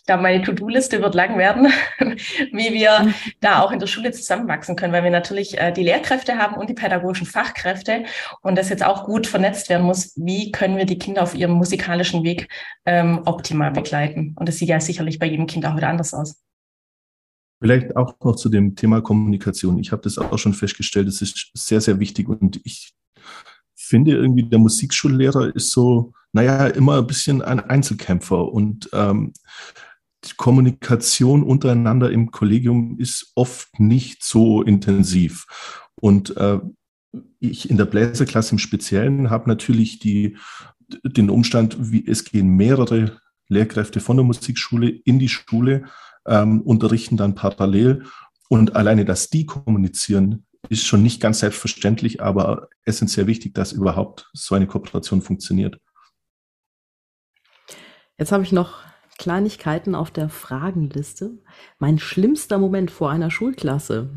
glaube, meine To-Do-Liste wird lang werden, (laughs) wie wir da auch in der Schule zusammenwachsen können, weil wir natürlich äh, die Lehrkräfte haben und die pädagogischen Fachkräfte und das jetzt auch gut vernetzt werden muss. Wie können wir die Kinder auf ihrem musikalischen Weg ähm, optimal begleiten? Und das sieht ja sicherlich bei jedem Kind auch wieder anders aus. Vielleicht auch noch zu dem Thema Kommunikation. Ich habe das auch schon festgestellt, das ist sehr, sehr wichtig und ich finde irgendwie, der Musikschullehrer ist so, naja, immer ein bisschen ein Einzelkämpfer und ähm, die Kommunikation untereinander im Kollegium ist oft nicht so intensiv. Und äh, ich in der Bläserklasse im Speziellen habe natürlich die, den Umstand, wie es gehen mehrere Lehrkräfte von der Musikschule in die Schule. Ähm, unterrichten dann parallel. Und alleine, dass die kommunizieren, ist schon nicht ganz selbstverständlich, aber essentiell wichtig, dass überhaupt so eine Kooperation funktioniert. Jetzt habe ich noch Kleinigkeiten auf der Fragenliste. Mein schlimmster Moment vor einer Schulklasse.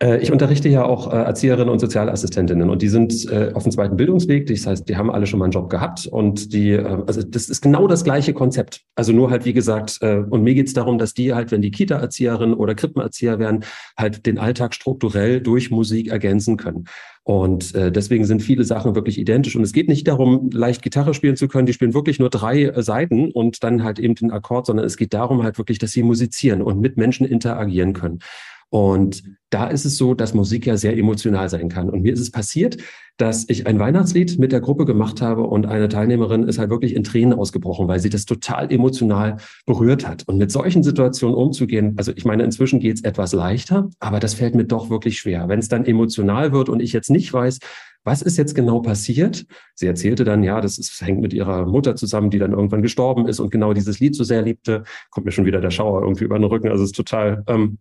Ich unterrichte ja auch äh, Erzieherinnen und Sozialassistentinnen und die sind äh, auf dem zweiten Bildungsweg. Das heißt, die haben alle schon mal einen Job gehabt und die, also das ist genau das gleiche Konzept. Also nur halt, wie gesagt, und mir geht es darum, dass die halt, wenn die Kita-Erzieherin oder Krippenerzieher werden, halt den Alltag strukturell durch Musik ergänzen können. Und äh, deswegen sind viele Sachen wirklich identisch. Und es geht nicht darum, leicht Gitarre spielen zu können. Die spielen wirklich nur drei äh, Seiten und dann halt eben den Akkord, sondern es geht darum halt wirklich, dass sie musizieren und mit Menschen interagieren können. Und da ist es so, dass Musik ja sehr emotional sein kann. Und mir ist es passiert, dass ich ein Weihnachtslied mit der Gruppe gemacht habe und eine Teilnehmerin ist halt wirklich in Tränen ausgebrochen, weil sie das total emotional berührt hat. Und mit solchen Situationen umzugehen, also ich meine, inzwischen geht es etwas leichter, aber das fällt mir doch wirklich schwer. Wenn es dann emotional wird und ich jetzt nicht weiß, was ist jetzt genau passiert? Sie erzählte dann, ja, das ist, hängt mit ihrer Mutter zusammen, die dann irgendwann gestorben ist und genau dieses Lied so sehr liebte. Kommt mir schon wieder der Schauer irgendwie über den Rücken. Also es ist total ähm,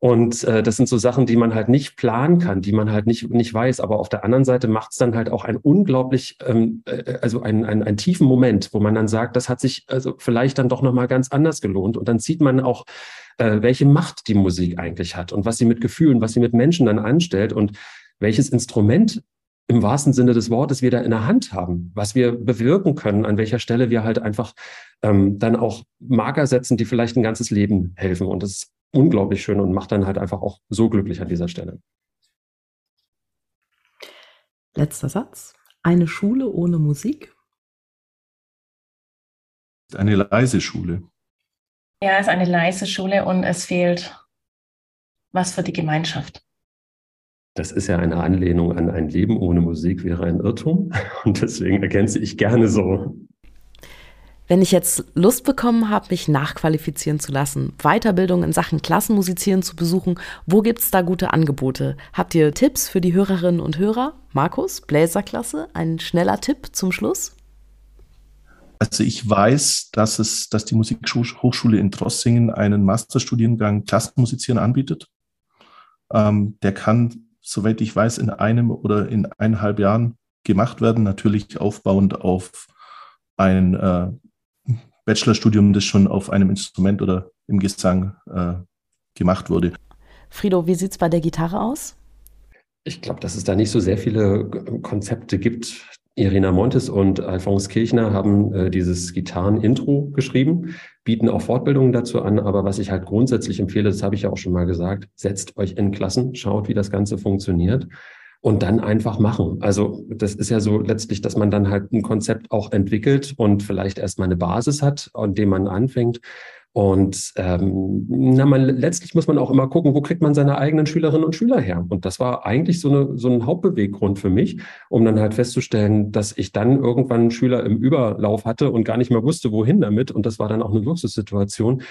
und äh, das sind so Sachen, die man halt nicht planen kann, die man halt nicht, nicht weiß. Aber auf der anderen Seite macht es dann halt auch ein unglaublich, ähm, äh, also einen, einen, einen tiefen Moment, wo man dann sagt, das hat sich also vielleicht dann doch nochmal ganz anders gelohnt. Und dann sieht man auch, äh, welche Macht die Musik eigentlich hat und was sie mit Gefühlen, was sie mit Menschen dann anstellt und welches Instrument im wahrsten Sinne des Wortes wir da in der Hand haben, was wir bewirken können, an welcher Stelle wir halt einfach ähm, dann auch Marker setzen, die vielleicht ein ganzes Leben helfen. Und das ist unglaublich schön und macht dann halt einfach auch so glücklich an dieser Stelle. Letzter Satz. Eine Schule ohne Musik? Eine leise Schule. Ja, es ist eine leise Schule und es fehlt was für die Gemeinschaft. Das ist ja eine Anlehnung an ein Leben ohne Musik wäre ein Irrtum. (laughs) Und deswegen ergänze ich gerne so. Wenn ich jetzt Lust bekommen habe, mich nachqualifizieren zu lassen, Weiterbildung in Sachen Klassenmusizieren zu besuchen, wo gibt es da gute Angebote? Habt ihr Tipps für die Hörerinnen und Hörer? Markus, Bläserklasse, ein schneller Tipp zum Schluss? Also ich weiß, dass es, dass die Musikhochschule in Drossingen einen Masterstudiengang Klassenmusizieren anbietet. Ähm, der kann, soweit ich weiß, in einem oder in eineinhalb Jahren gemacht werden, natürlich aufbauend auf ein äh, Bachelorstudium, das schon auf einem Instrument oder im Gesang äh, gemacht wurde. Frido, wie sieht es bei der Gitarre aus? Ich glaube, dass es da nicht so sehr viele Konzepte gibt. Irina Montes und Alphonse Kirchner haben äh, dieses Gitarren-Intro geschrieben, bieten auch Fortbildungen dazu an. Aber was ich halt grundsätzlich empfehle, das habe ich ja auch schon mal gesagt, setzt euch in Klassen, schaut, wie das Ganze funktioniert und dann einfach machen. Also das ist ja so letztlich, dass man dann halt ein Konzept auch entwickelt und vielleicht erstmal eine Basis hat, an dem man anfängt. Und ähm, na, man, letztlich muss man auch immer gucken, wo kriegt man seine eigenen Schülerinnen und Schüler her. Und das war eigentlich so, eine, so ein Hauptbeweggrund für mich, um dann halt festzustellen, dass ich dann irgendwann Schüler im Überlauf hatte und gar nicht mehr wusste, wohin damit. Und das war dann auch eine Luxussituation,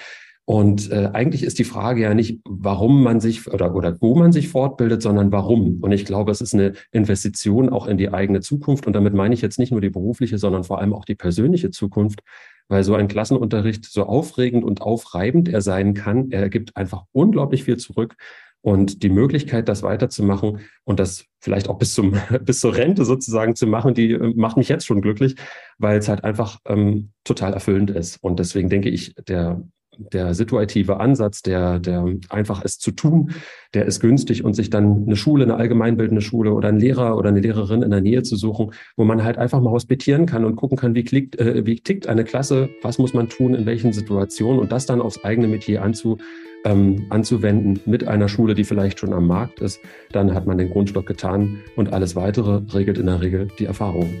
und äh, eigentlich ist die Frage ja nicht, warum man sich oder, oder wo man sich fortbildet, sondern warum. Und ich glaube, es ist eine Investition auch in die eigene Zukunft. Und damit meine ich jetzt nicht nur die berufliche, sondern vor allem auch die persönliche Zukunft, weil so ein Klassenunterricht so aufregend und aufreibend er sein kann, er gibt einfach unglaublich viel zurück. Und die Möglichkeit, das weiterzumachen und das vielleicht auch bis zum (laughs) bis zur Rente sozusagen zu machen, die äh, macht mich jetzt schon glücklich, weil es halt einfach ähm, total erfüllend ist. Und deswegen denke ich, der der situative Ansatz, der, der einfach ist zu tun, der ist günstig und sich dann eine Schule, eine allgemeinbildende Schule oder einen Lehrer oder eine Lehrerin in der Nähe zu suchen, wo man halt einfach mal hospitieren kann und gucken kann, wie, klickt, äh, wie tickt eine Klasse, was muss man tun, in welchen Situationen und das dann aufs eigene Metier anzu, ähm, anzuwenden mit einer Schule, die vielleicht schon am Markt ist, dann hat man den Grundstock getan und alles weitere regelt in der Regel die Erfahrung.